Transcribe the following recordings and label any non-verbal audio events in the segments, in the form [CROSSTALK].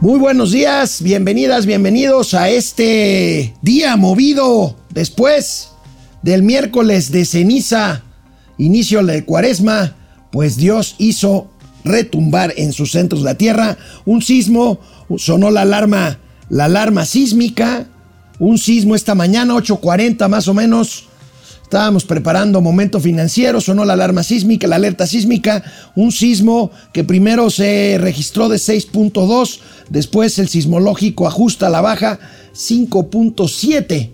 Muy buenos días, bienvenidas, bienvenidos a este día movido después del miércoles de ceniza, inicio de cuaresma, pues Dios hizo retumbar en sus centros la tierra. Un sismo, sonó la alarma, la alarma sísmica, un sismo esta mañana, 8.40 más o menos, Estábamos preparando momento financiero, sonó la alarma sísmica, la alerta sísmica, un sismo que primero se registró de 6.2, después el sismológico ajusta a la baja 5.7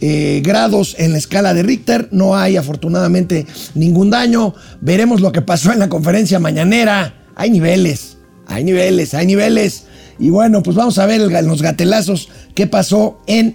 eh, grados en la escala de Richter. No hay afortunadamente ningún daño. Veremos lo que pasó en la conferencia mañanera. Hay niveles, hay niveles, hay niveles. Y bueno, pues vamos a ver los gatelazos qué pasó en,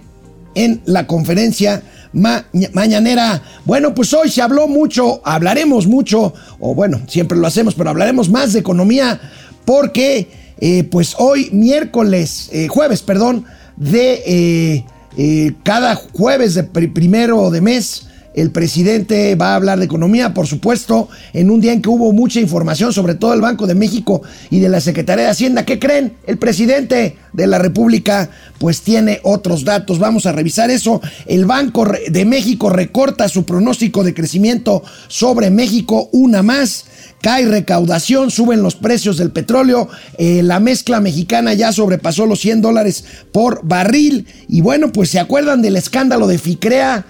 en la conferencia mañanera. Bueno, pues hoy se habló mucho, hablaremos mucho, o bueno, siempre lo hacemos, pero hablaremos más de economía porque eh, pues hoy miércoles, eh, jueves, perdón, de eh, cada jueves de primero de mes el presidente va a hablar de economía, por supuesto, en un día en que hubo mucha información, sobre todo el Banco de México y de la Secretaría de Hacienda. ¿Qué creen? El presidente de la República pues tiene otros datos. Vamos a revisar eso. El Banco de México recorta su pronóstico de crecimiento sobre México una más cae recaudación, suben los precios del petróleo, eh, la mezcla mexicana ya sobrepasó los 100 dólares por barril y bueno, pues se acuerdan del escándalo de Ficrea,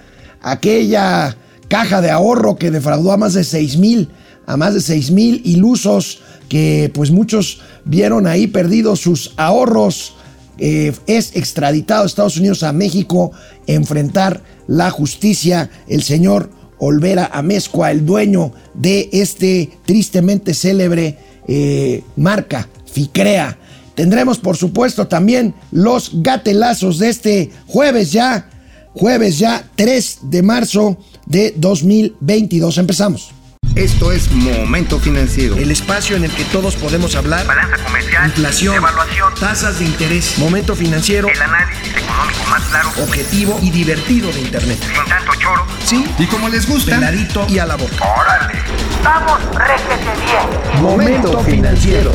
aquella caja de ahorro que defraudó a más de 6 mil, a más de 6 mil ilusos que pues muchos vieron ahí perdidos sus ahorros. Eh, es extraditado a Estados Unidos a México enfrentar la justicia. El señor Olvera Amezcua, el dueño de este tristemente célebre eh, marca Ficrea. Tendremos por supuesto también los gatelazos de este jueves ya jueves ya 3 de marzo de 2022. Empezamos. Esto es Momento Financiero. El espacio en el que todos podemos hablar. Balanza comercial. Inflación. Evaluación. Tasas de interés. Momento Financiero. El análisis económico más claro. Objetivo y divertido de Internet. Sin tanto choro. Sí. Y como les gusta. Peladito y a la boca. ¡Órale! ¡Vamos, réjete bien! Momento Financiero.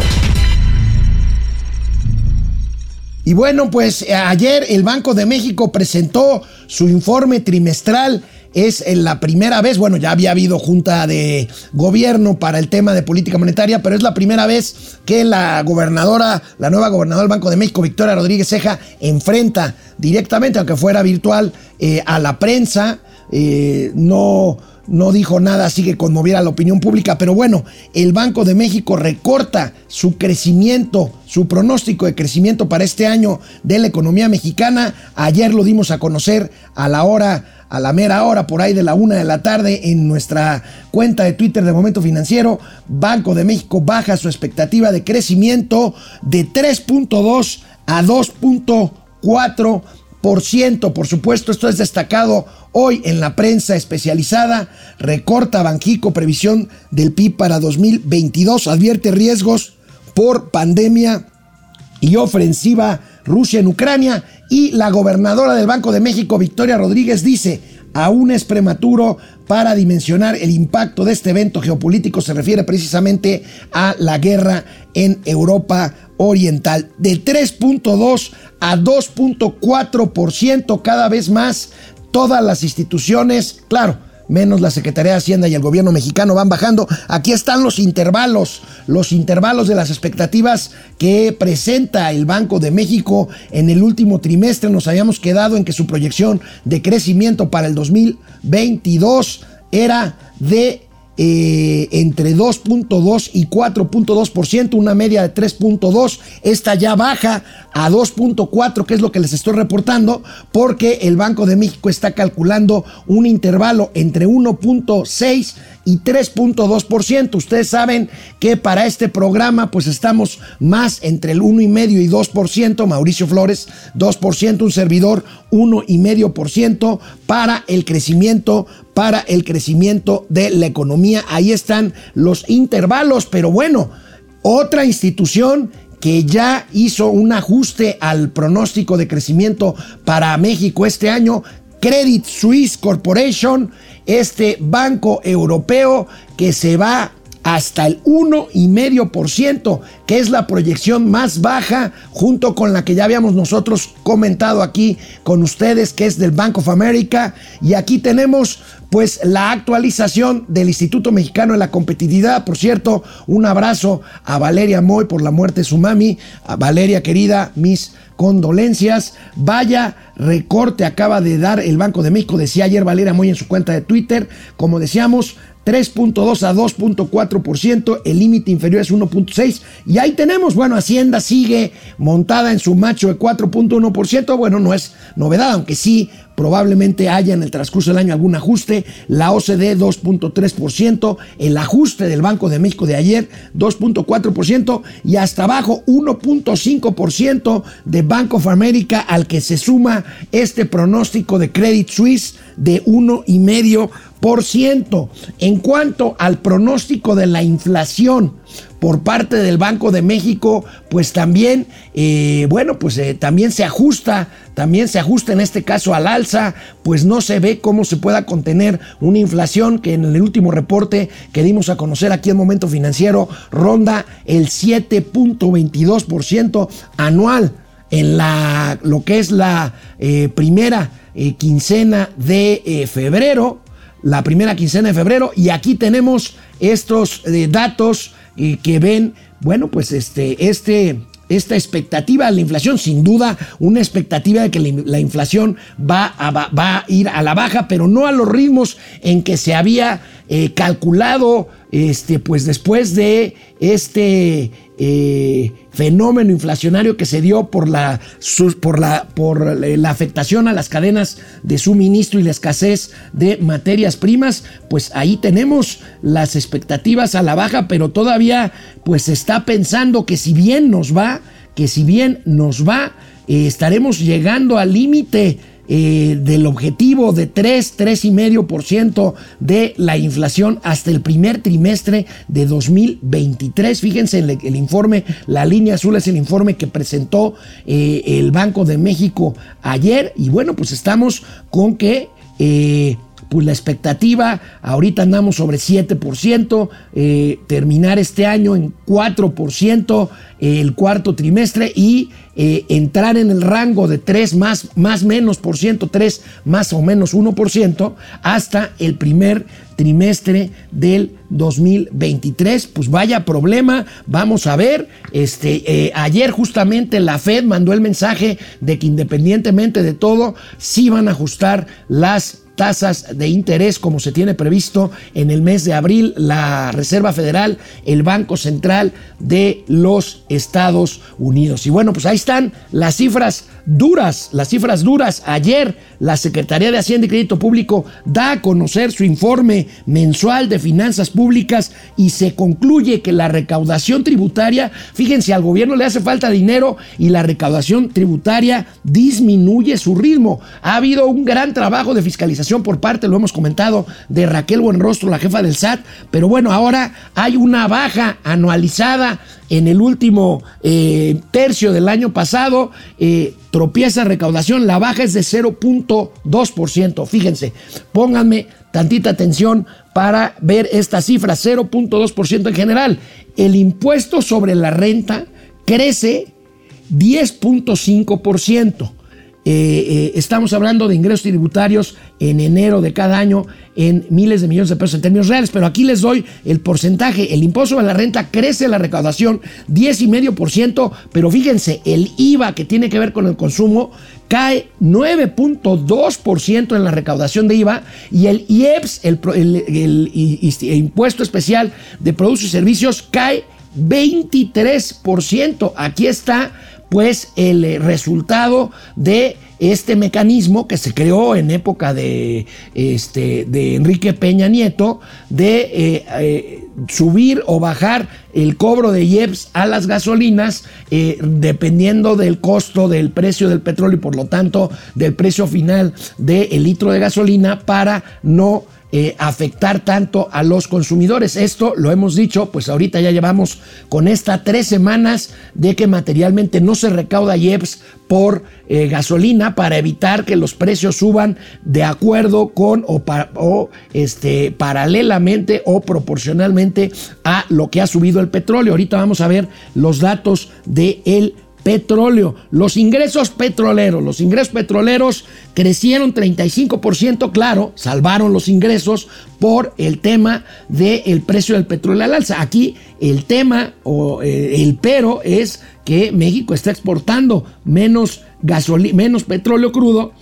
Y bueno, pues eh, ayer el Banco de México presentó su informe trimestral. Es la primera vez, bueno, ya había habido junta de gobierno para el tema de política monetaria, pero es la primera vez que la gobernadora, la nueva gobernadora del Banco de México, Victoria Rodríguez Ceja, enfrenta directamente, aunque fuera virtual, eh, a la prensa. Eh, no, no dijo nada así que conmoviera la opinión pública, pero bueno, el Banco de México recorta su crecimiento, su pronóstico de crecimiento para este año de la economía mexicana. Ayer lo dimos a conocer a la hora, a la mera hora, por ahí de la una de la tarde, en nuestra cuenta de Twitter de Momento Financiero. Banco de México baja su expectativa de crecimiento de 3.2 a 2.4 por ciento. Por supuesto, esto es destacado hoy en la prensa especializada. Recorta Banjico previsión del PIB para 2022. Advierte riesgos por pandemia y ofensiva Rusia en Ucrania. Y la gobernadora del Banco de México, Victoria Rodríguez, dice, aún es prematuro para dimensionar el impacto de este evento geopolítico. Se refiere precisamente a la guerra en Europa Oriental. De 3.2 a 2.4% cada vez más. Todas las instituciones, claro, menos la Secretaría de Hacienda y el gobierno mexicano van bajando. Aquí están los intervalos, los intervalos de las expectativas que presenta el Banco de México en el último trimestre. Nos habíamos quedado en que su proyección de crecimiento para el 2022 era de eh, entre 2.2 y 4.2%, una media de 3.2. Esta ya baja a 2.4, que es lo que les estoy reportando, porque el Banco de México está calculando un intervalo entre 1.6 y 3.2%. Ustedes saben que para este programa pues estamos más entre el 1,5 y 2%, Mauricio Flores 2%, un servidor 1,5% para el crecimiento para el crecimiento de la economía. Ahí están los intervalos, pero bueno, otra institución que ya hizo un ajuste al pronóstico de crecimiento para México este año, Credit Suisse Corporation, este banco europeo que se va hasta el 1,5%, que es la proyección más baja, junto con la que ya habíamos nosotros comentado aquí con ustedes, que es del Bank of America. Y aquí tenemos pues la actualización del Instituto Mexicano de la Competitividad. Por cierto, un abrazo a Valeria Moy por la muerte de su mami. A Valeria querida, mis condolencias. Vaya recorte acaba de dar el Banco de México, decía ayer Valeria Moy en su cuenta de Twitter. Como decíamos, 3.2 a 2.4%, el límite inferior es 1.6 y ahí tenemos, bueno, Hacienda sigue montada en su macho de 4.1%, bueno, no es novedad, aunque sí probablemente haya en el transcurso del año algún ajuste, la OCDE 2.3%, el ajuste del Banco de México de ayer 2.4% y hasta abajo 1.5% de Bank of America al que se suma este pronóstico de Credit Suisse de 1,5%. En cuanto al pronóstico de la inflación por parte del Banco de México, pues también, eh, bueno, pues eh, también se ajusta, también se ajusta en este caso al alza, pues no se ve cómo se pueda contener una inflación que en el último reporte que dimos a conocer aquí en Momento Financiero ronda el 7.22% anual en la, lo que es la eh, primera quincena de febrero la primera quincena de febrero. Y aquí tenemos estos datos eh, que ven, bueno, pues este, este, esta expectativa de la inflación, sin duda una expectativa de que la, inflación va a, va a, ir a la baja, pero no a los ritmos en que se había eh, calculado, este, pues después de este eh, fenómeno inflacionario que se dio por la, por, la, por la afectación a las cadenas de suministro y la escasez de materias primas, pues ahí tenemos las expectativas a la baja, pero todavía pues se está pensando que si bien nos va, que si bien nos va, eh, estaremos llegando al límite eh, del objetivo de 3, 3,5% de la inflación hasta el primer trimestre de 2023. Fíjense el, el informe, la línea azul es el informe que presentó eh, el Banco de México ayer y bueno, pues estamos con que... Eh, pues la expectativa, ahorita andamos sobre 7%, eh, terminar este año en 4% eh, el cuarto trimestre y eh, entrar en el rango de 3 más, más menos por ciento, 3 más o menos 1% hasta el primer trimestre del 2023. Pues vaya problema, vamos a ver. Este, ayer justamente la Fed mandó el mensaje de que independientemente de todo, sí van a ajustar las tasas de interés como se tiene previsto en el mes de abril la Reserva Federal, el Banco Central de los Estados Unidos. Y bueno, pues ahí están las cifras duras, las cifras duras. Ayer la Secretaría de Hacienda y Crédito Público da a conocer su informe mensual de finanzas públicas y se concluye que la recaudación tributaria, fíjense, al gobierno le hace falta dinero y la recaudación tributaria disminuye su ritmo. Ha habido un gran trabajo de fiscalización por parte, lo hemos comentado, de Raquel Buenrostro, la jefa del SAT, pero bueno, ahora hay una baja anualizada en el último eh, tercio del año pasado, eh, tropieza recaudación, la baja es de 0.2%. Fíjense, pónganme tantita atención para ver esta cifra, 0.2% en general. El impuesto sobre la renta crece 10.5%. Eh, eh, estamos hablando de ingresos tributarios en enero de cada año en miles de millones de pesos en términos reales, pero aquí les doy el porcentaje. El impuesto a la renta crece la recaudación 10,5%, pero fíjense, el IVA que tiene que ver con el consumo cae 9.2% en la recaudación de IVA y el IEPS, el, el impuesto especial de productos y servicios, cae 23%. Aquí está pues el eh, resultado de este mecanismo que se creó en época de, este, de Enrique Peña Nieto de eh, eh, subir o bajar el cobro de IEPS a las gasolinas dependiendo del costo del precio del petróleo y por lo tanto del precio final del litro de gasolina para no eh, afectar tanto a los consumidores. Esto lo hemos dicho, pues ahorita ya llevamos con esta tres semanas de que materialmente no se recauda IEPS por eh, gasolina para evitar que los precios suban de acuerdo con o, este, paralelamente o proporcionalmente a lo que ha subido el petróleo. Ahorita vamos a ver los datos del el petróleo. Los ingresos petroleros, los ingresos petroleros crecieron 35%, claro, salvaron los ingresos por el tema del precio del petróleo al alza. Aquí el tema o eh, el pero es que México está exportando menos menos petróleo crudo.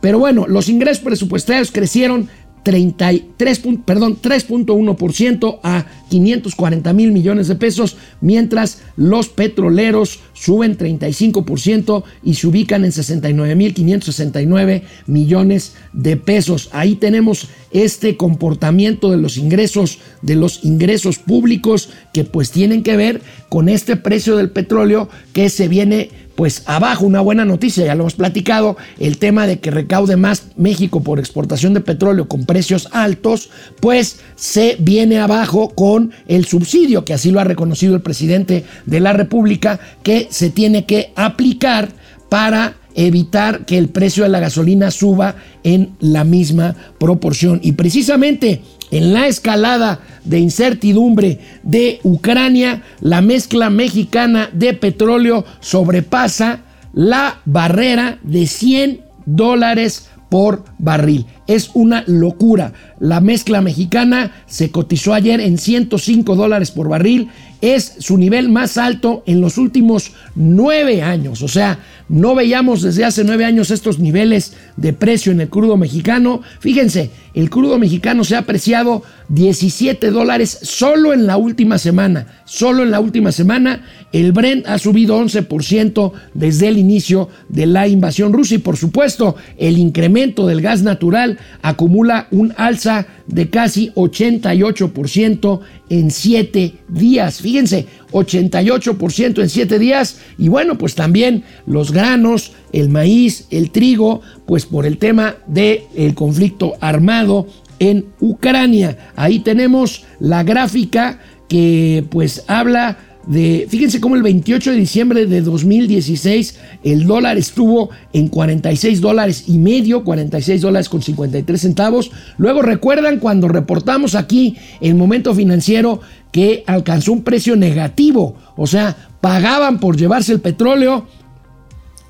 Pero bueno, los ingresos presupuestarios crecieron 33, perdón, 3.1% a 540 mil millones de pesos, mientras los petroleros suben 35% y se ubican en 69 mil 569 millones de pesos. Ahí tenemos este comportamiento de los ingresos, de los ingresos públicos que pues tienen que ver con este precio del petróleo que se viene pues abajo, una buena noticia, ya lo hemos platicado, el tema de que recaude más México por exportación de petróleo con precios altos, pues se viene abajo con el subsidio, que así lo ha reconocido el presidente de la República, que se tiene que aplicar para evitar que el precio de la gasolina suba en la misma proporción. Y precisamente en la escalada de incertidumbre de Ucrania, la mezcla mexicana de petróleo sobrepasa la barrera de 100 dólares por barril. Es una locura. La mezcla mexicana se cotizó ayer en 105 dólares por barril. Es su nivel más alto en los últimos nueve años. O sea, no veíamos desde hace nueve años estos niveles de precio en el crudo mexicano. Fíjense, el crudo mexicano se ha apreciado 17 dólares solo en la última semana. Solo en la última semana el Brent ha subido 11% desde el inicio de la invasión rusa y por supuesto el incremento del gas natural acumula un alza de casi 88% en 7 días. Fíjense, 88% en 7 días. Y bueno, pues también los granos, el maíz, el trigo, pues por el tema del el conflicto armado en Ucrania. Ahí tenemos la gráfica que pues habla de, fíjense cómo el 28 de diciembre de 2016 el dólar estuvo en 46 dólares y medio, 46 dólares con 53 centavos. Luego recuerdan cuando reportamos aquí el momento financiero que alcanzó un precio negativo, o sea, pagaban por llevarse el petróleo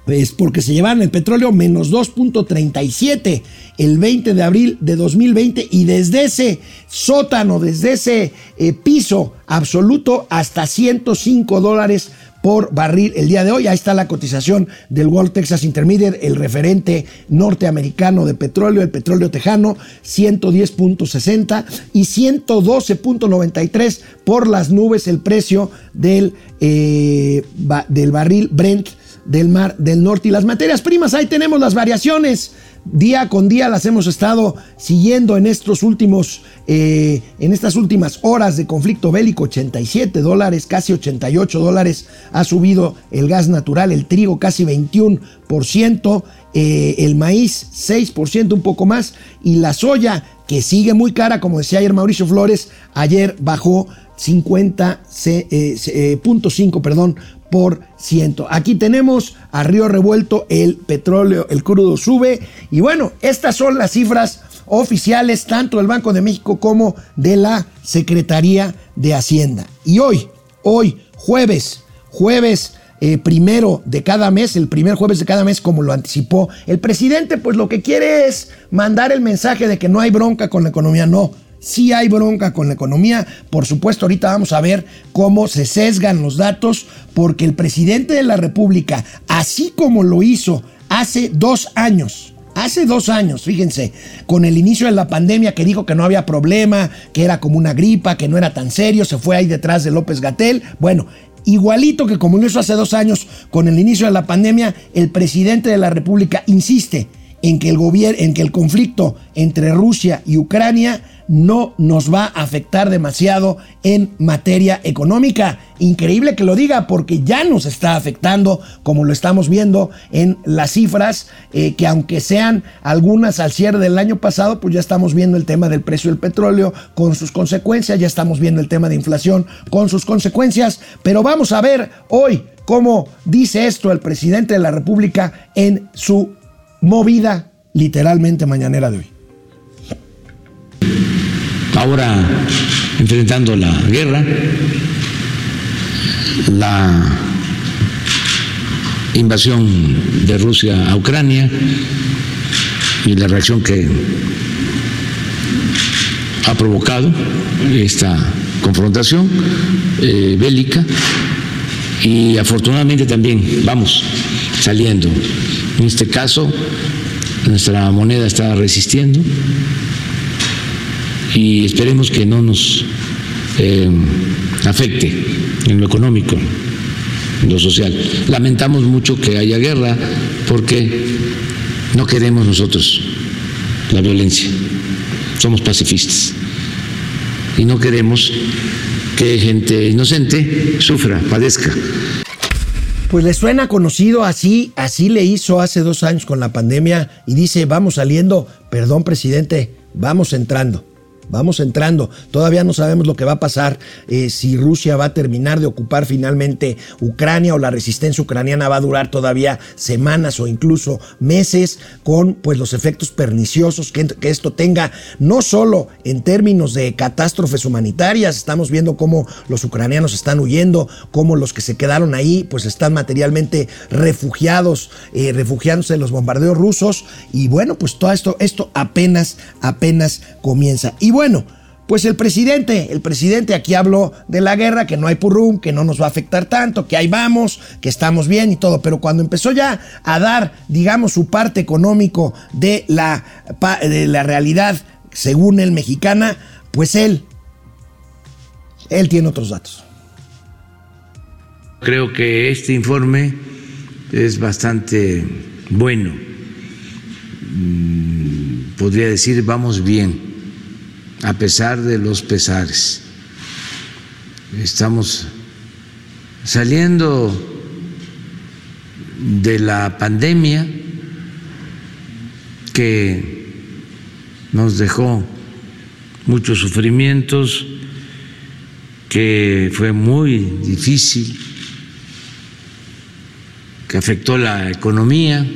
es porque se llevaron el petróleo menos 2.37 el 20 de abril de 2020 y desde ese sótano, desde ese eh, piso absoluto hasta 105 dólares por barril el día de hoy. Ahí está la cotización del World Texas Intermediate, el referente norteamericano de petróleo, el petróleo tejano, 110.60 y 112.93 por las nubes el precio del, eh, del barril Brent del Mar del Norte. Y las materias primas, ahí tenemos las variaciones. Día con día las hemos estado siguiendo en estos últimos, eh, en estas últimas horas de conflicto bélico. 87 dólares, casi 88 dólares ha subido el gas natural, el trigo casi 21%, eh, el maíz 6%, un poco más, y la soya que sigue muy cara, como decía ayer Mauricio Flores, ayer bajó 50.5, eh, perdón, por ciento. Aquí tenemos a río revuelto el petróleo, el crudo sube y bueno, estas son las cifras oficiales tanto del Banco de México como de la Secretaría de Hacienda. Y hoy, hoy, jueves, jueves eh, primero de cada mes, el primer jueves de cada mes, como lo anticipó el presidente, pues lo que quiere es mandar el mensaje de que no hay bronca con la economía, no Sí hay bronca con la economía. Por supuesto, ahorita vamos a ver cómo se sesgan los datos, porque el presidente de la República, así como lo hizo hace dos años, hace dos años, fíjense, con el inicio de la pandemia que dijo que no había problema, que era como una gripa, que no era tan serio, se fue ahí detrás de López Gatel. Bueno, igualito que como lo hizo hace dos años con el inicio de la pandemia, el presidente de la República insiste en que el, en que el conflicto entre Rusia y Ucrania no nos va a afectar demasiado en materia económica. Increíble que lo diga porque ya nos está afectando, como lo estamos viendo en las cifras, eh, que aunque sean algunas al cierre del año pasado, pues ya estamos viendo el tema del precio del petróleo con sus consecuencias, ya estamos viendo el tema de inflación con sus consecuencias, pero vamos a ver hoy cómo dice esto el presidente de la República en su movida literalmente mañanera de hoy. Ahora enfrentando la guerra, la invasión de Rusia a Ucrania y la reacción que ha provocado esta confrontación eh, bélica y afortunadamente también vamos saliendo. En este caso, nuestra moneda está resistiendo y esperemos que no nos eh, afecte en lo económico, en lo social. Lamentamos mucho que haya guerra porque no queremos nosotros la violencia, somos pacifistas y no queremos que gente inocente sufra, padezca. Pues le suena conocido así, así le hizo hace dos años con la pandemia y dice, vamos saliendo, perdón presidente, vamos entrando. Vamos entrando. Todavía no sabemos lo que va a pasar eh, si Rusia va a terminar de ocupar finalmente Ucrania o la resistencia ucraniana va a durar todavía semanas o incluso meses con pues los efectos perniciosos que, esto tenga no solo en términos de catástrofes humanitarias. Estamos viendo cómo los ucranianos están huyendo, cómo los que se quedaron ahí pues están materialmente refugiados, eh, refugiándose en los bombardeos rusos y bueno pues todo esto esto apenas apenas comienza. Y bueno, pues el presidente, el presidente aquí habló de la guerra, que no hay purrum, que no nos va a afectar tanto, que ahí vamos, que estamos bien y todo, pero cuando empezó ya a dar, digamos, su parte económico de la, de la realidad, según el mexicana, pues él, él tiene otros datos. Creo que este informe es bastante bueno. Mm, podría decir, vamos bien a pesar de los pesares. Estamos saliendo de la pandemia que nos dejó muchos sufrimientos, que fue muy difícil, que afectó la economía,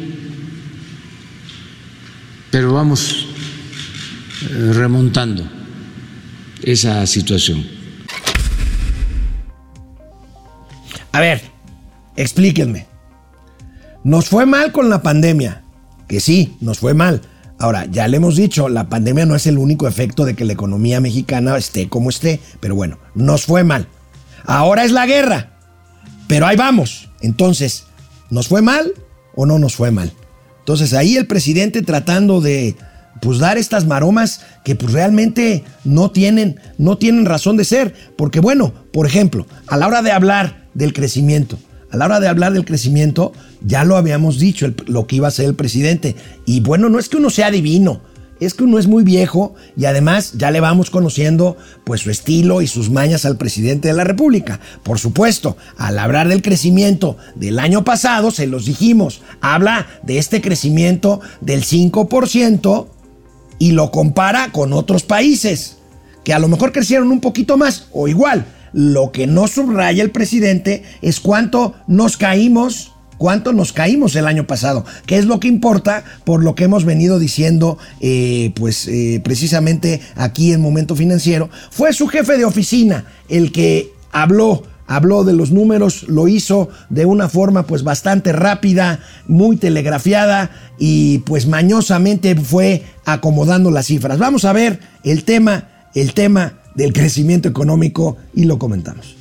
pero vamos remontando esa situación. A ver, explíquenme. Nos fue mal con la pandemia, que sí, nos fue mal. Ahora, ya le hemos dicho, la pandemia no es el único efecto de que la economía mexicana esté como esté, pero bueno, nos fue mal. Ahora es la guerra, pero ahí vamos. Entonces, ¿nos fue mal o no nos fue mal? Entonces ahí el presidente tratando de pues dar estas maromas que pues realmente no tienen, no tienen razón de ser. Porque bueno, por ejemplo, a la hora de hablar del crecimiento, a la hora de hablar del crecimiento, ya lo habíamos dicho, lo que iba a ser el presidente. Y bueno, no es que uno sea divino, es que uno es muy viejo y además ya le vamos conociendo pues su estilo y sus mañas al presidente de la República. Por supuesto, al hablar del crecimiento del año pasado, se los dijimos, habla de este crecimiento del 5% y lo compara con otros países que a lo mejor crecieron un poquito más o igual. Lo que no subraya el presidente es cuánto nos caímos, cuánto nos caímos el año pasado, que es lo que importa por lo que hemos venido diciendo, eh, pues eh, precisamente aquí en Momento Financiero. Fue su jefe de oficina el que habló habló de los números, lo hizo de una forma pues bastante rápida, muy telegrafiada y pues mañosamente fue acomodando las cifras. Vamos a ver el tema, el tema del crecimiento económico y lo comentamos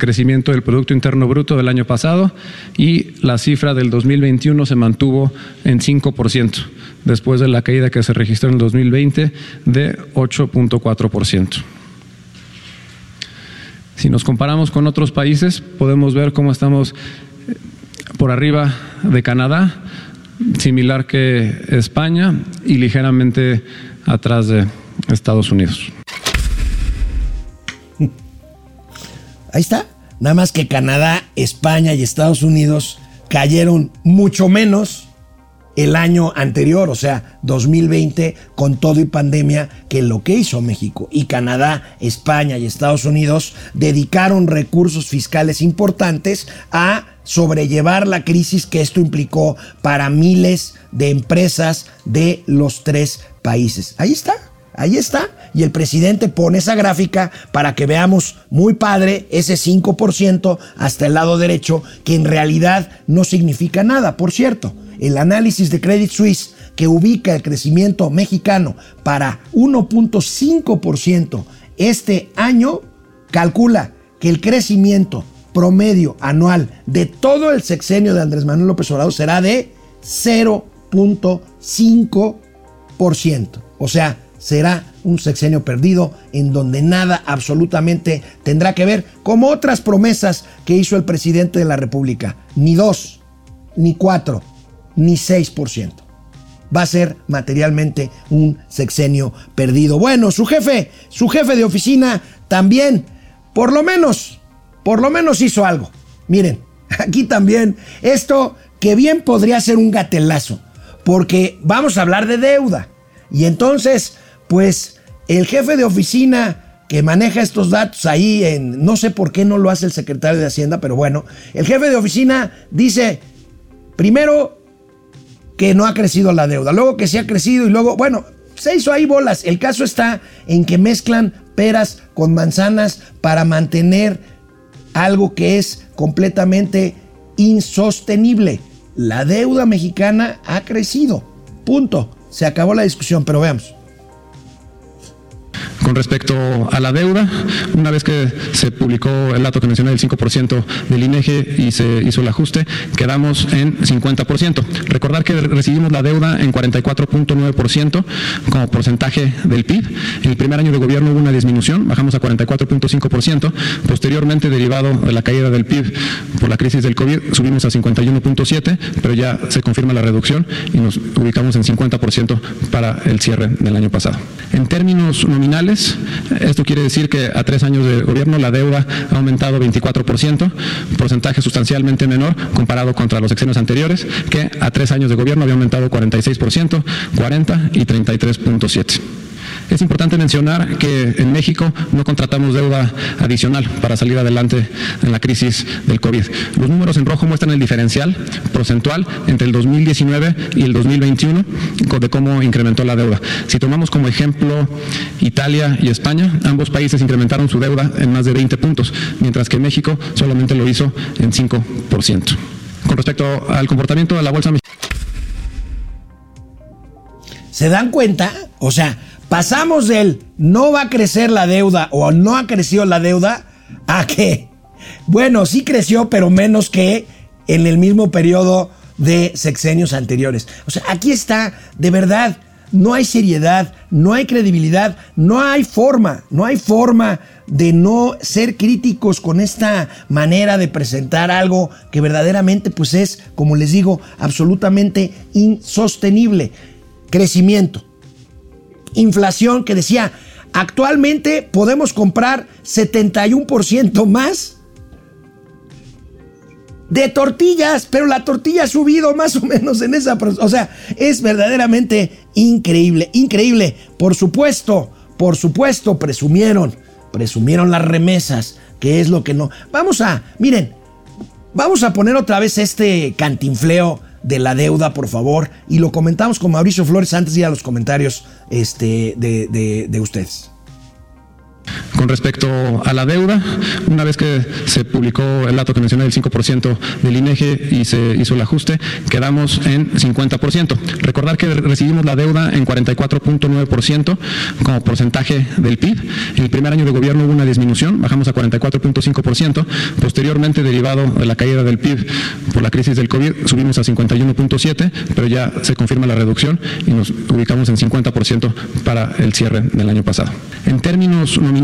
crecimiento del Producto Interno Bruto del año pasado y la cifra del 2021 se mantuvo en 5%, después de la caída que se registró en el 2020 de 8.4%. Si nos comparamos con otros países, podemos ver cómo estamos eh, por arriba de Canadá, similar que España y ligeramente atrás de Estados Unidos. [LAUGHS] Ahí está. Nada más que Canadá, España y Estados Unidos cayeron mucho menos el año anterior, o sea, 2020, con todo y pandemia, que lo que hizo México. Y Canadá, España y Estados Unidos dedicaron recursos fiscales importantes a sobrellevar la crisis que esto implicó para miles de empresas de los tres países. Ahí está. Ahí está. Y el presidente pone esa gráfica para que veamos muy padre ese 5% hasta el lado derecho, que en realidad no significa nada. Por cierto, el análisis de Credit Suisse que ubica el crecimiento mexicano para 1.5% este año, calcula que el crecimiento promedio anual de todo el sexenio de Andrés Manuel López Obrador será de 0.5%. O sea, será un sexenio perdido en donde nada absolutamente tendrá que ver como otras promesas que hizo el presidente de la República. Ni dos, ni cuatro, ni 6%. Va a ser materialmente un sexenio perdido. Bueno, su jefe, su jefe de oficina también, por lo menos, por lo menos hizo algo. Miren, [LAUGHS] aquí también, esto que bien podría ser un gatelazo, porque vamos a hablar de deuda. Y entonces, pues, el jefe de oficina que maneja estos datos ahí en, no sé por qué no lo hace el secretario de Hacienda, pero bueno, el jefe de oficina dice, primero, que no ha crecido la deuda, luego que sí ha crecido y luego, bueno, se hizo ahí bolas. El caso está en que mezclan peras con manzanas para mantener algo que es completamente insostenible. La deuda mexicana ha crecido. Punto. Se acabó la discusión, pero veamos. Con respecto a la deuda, una vez que se publicó el dato que mencioné del 5% del INEGE y se hizo el ajuste, quedamos en 50%. Recordar que recibimos la deuda en 44.9% como porcentaje del PIB. En el primer año de gobierno hubo una disminución, bajamos a 44.5%. Posteriormente, derivado de la caída del PIB por la crisis del COVID, subimos a 51.7%, pero ya se confirma la reducción y nos ubicamos en 50% para el cierre del año pasado. En términos nominales, esto quiere decir que a tres años de gobierno la deuda ha aumentado 24%, porcentaje sustancialmente menor comparado contra los sexenios anteriores, que a tres años de gobierno había aumentado 46%, 40% y 33.7%. Es importante mencionar que en México no contratamos deuda adicional para salir adelante en la crisis del COVID. Los números en rojo muestran el diferencial porcentual entre el 2019 y el 2021 de cómo incrementó la deuda. Si tomamos como ejemplo Italia y España, ambos países incrementaron su deuda en más de 20 puntos, mientras que México solamente lo hizo en 5%. Con respecto al comportamiento de la bolsa mexicana. ¿Se dan cuenta? O sea, pasamos del no va a crecer la deuda o no ha crecido la deuda a que, bueno, sí creció, pero menos que en el mismo periodo de sexenios anteriores. O sea, aquí está, de verdad, no hay seriedad, no hay credibilidad, no hay forma, no hay forma de no ser críticos con esta manera de presentar algo que verdaderamente pues es, como les digo, absolutamente insostenible. Crecimiento. Inflación que decía, actualmente podemos comprar 71% más de tortillas, pero la tortilla ha subido más o menos en esa... O sea, es verdaderamente increíble, increíble. Por supuesto, por supuesto, presumieron, presumieron las remesas, que es lo que no... Vamos a, miren, vamos a poner otra vez este cantinfleo de la deuda, por favor, y lo comentamos con Mauricio Flores antes de ir a los comentarios este, de, de, de ustedes. Con respecto a la deuda, una vez que se publicó el dato que mencioné del 5% del INEGE y se hizo el ajuste, quedamos en 50%. Recordar que recibimos la deuda en 44.9% como porcentaje del PIB. En el primer año de gobierno hubo una disminución, bajamos a 44.5%. Posteriormente, derivado de la caída del PIB por la crisis del COVID subimos a 51.7, pero ya se confirma la reducción y nos ubicamos en 50% para el cierre del año pasado. En términos nominales,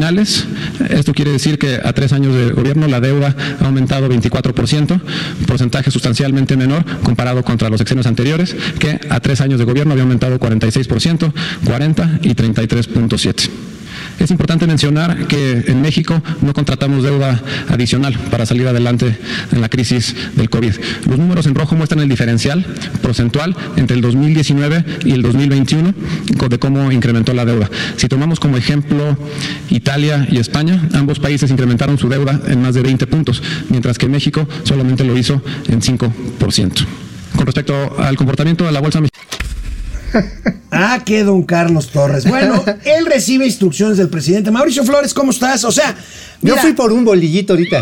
esto quiere decir que a tres años de gobierno la deuda ha aumentado 24%, porcentaje sustancialmente menor comparado contra los sexenios anteriores, que a tres años de gobierno había aumentado 46%, 40 y 33.7. Es importante mencionar que en México no contratamos deuda adicional para salir adelante en la crisis del COVID. Los números en rojo muestran el diferencial porcentual entre el 2019 y el 2021 de cómo incrementó la deuda. Si tomamos como ejemplo Italia y España, ambos países incrementaron su deuda en más de 20 puntos, mientras que México solamente lo hizo en 5%. Con respecto al comportamiento de la bolsa mexicana, [LAUGHS] Ah, que don Carlos Torres. Bueno, [LAUGHS] él recibe instrucciones del presidente. Mauricio Flores, ¿cómo estás? O sea, Yo fui por un bolillito ahorita.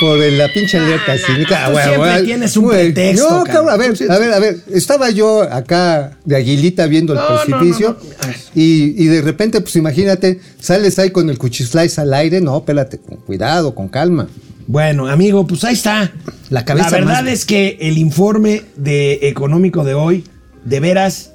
Por la pinche alerta. tú siempre tienes un pretexto, No, cabrón. a ver, a ver, a ver. Estaba yo acá de aguilita viendo el No, no, no, precipicio. no. Y, y de repente, pues imagínate, sales ahí con el cuchislice al aire. No, espérate, con cuidado, con calma. Bueno, amigo, pues ahí está. La cabeza verdad más- es que el informe de económico de hoy, de veras,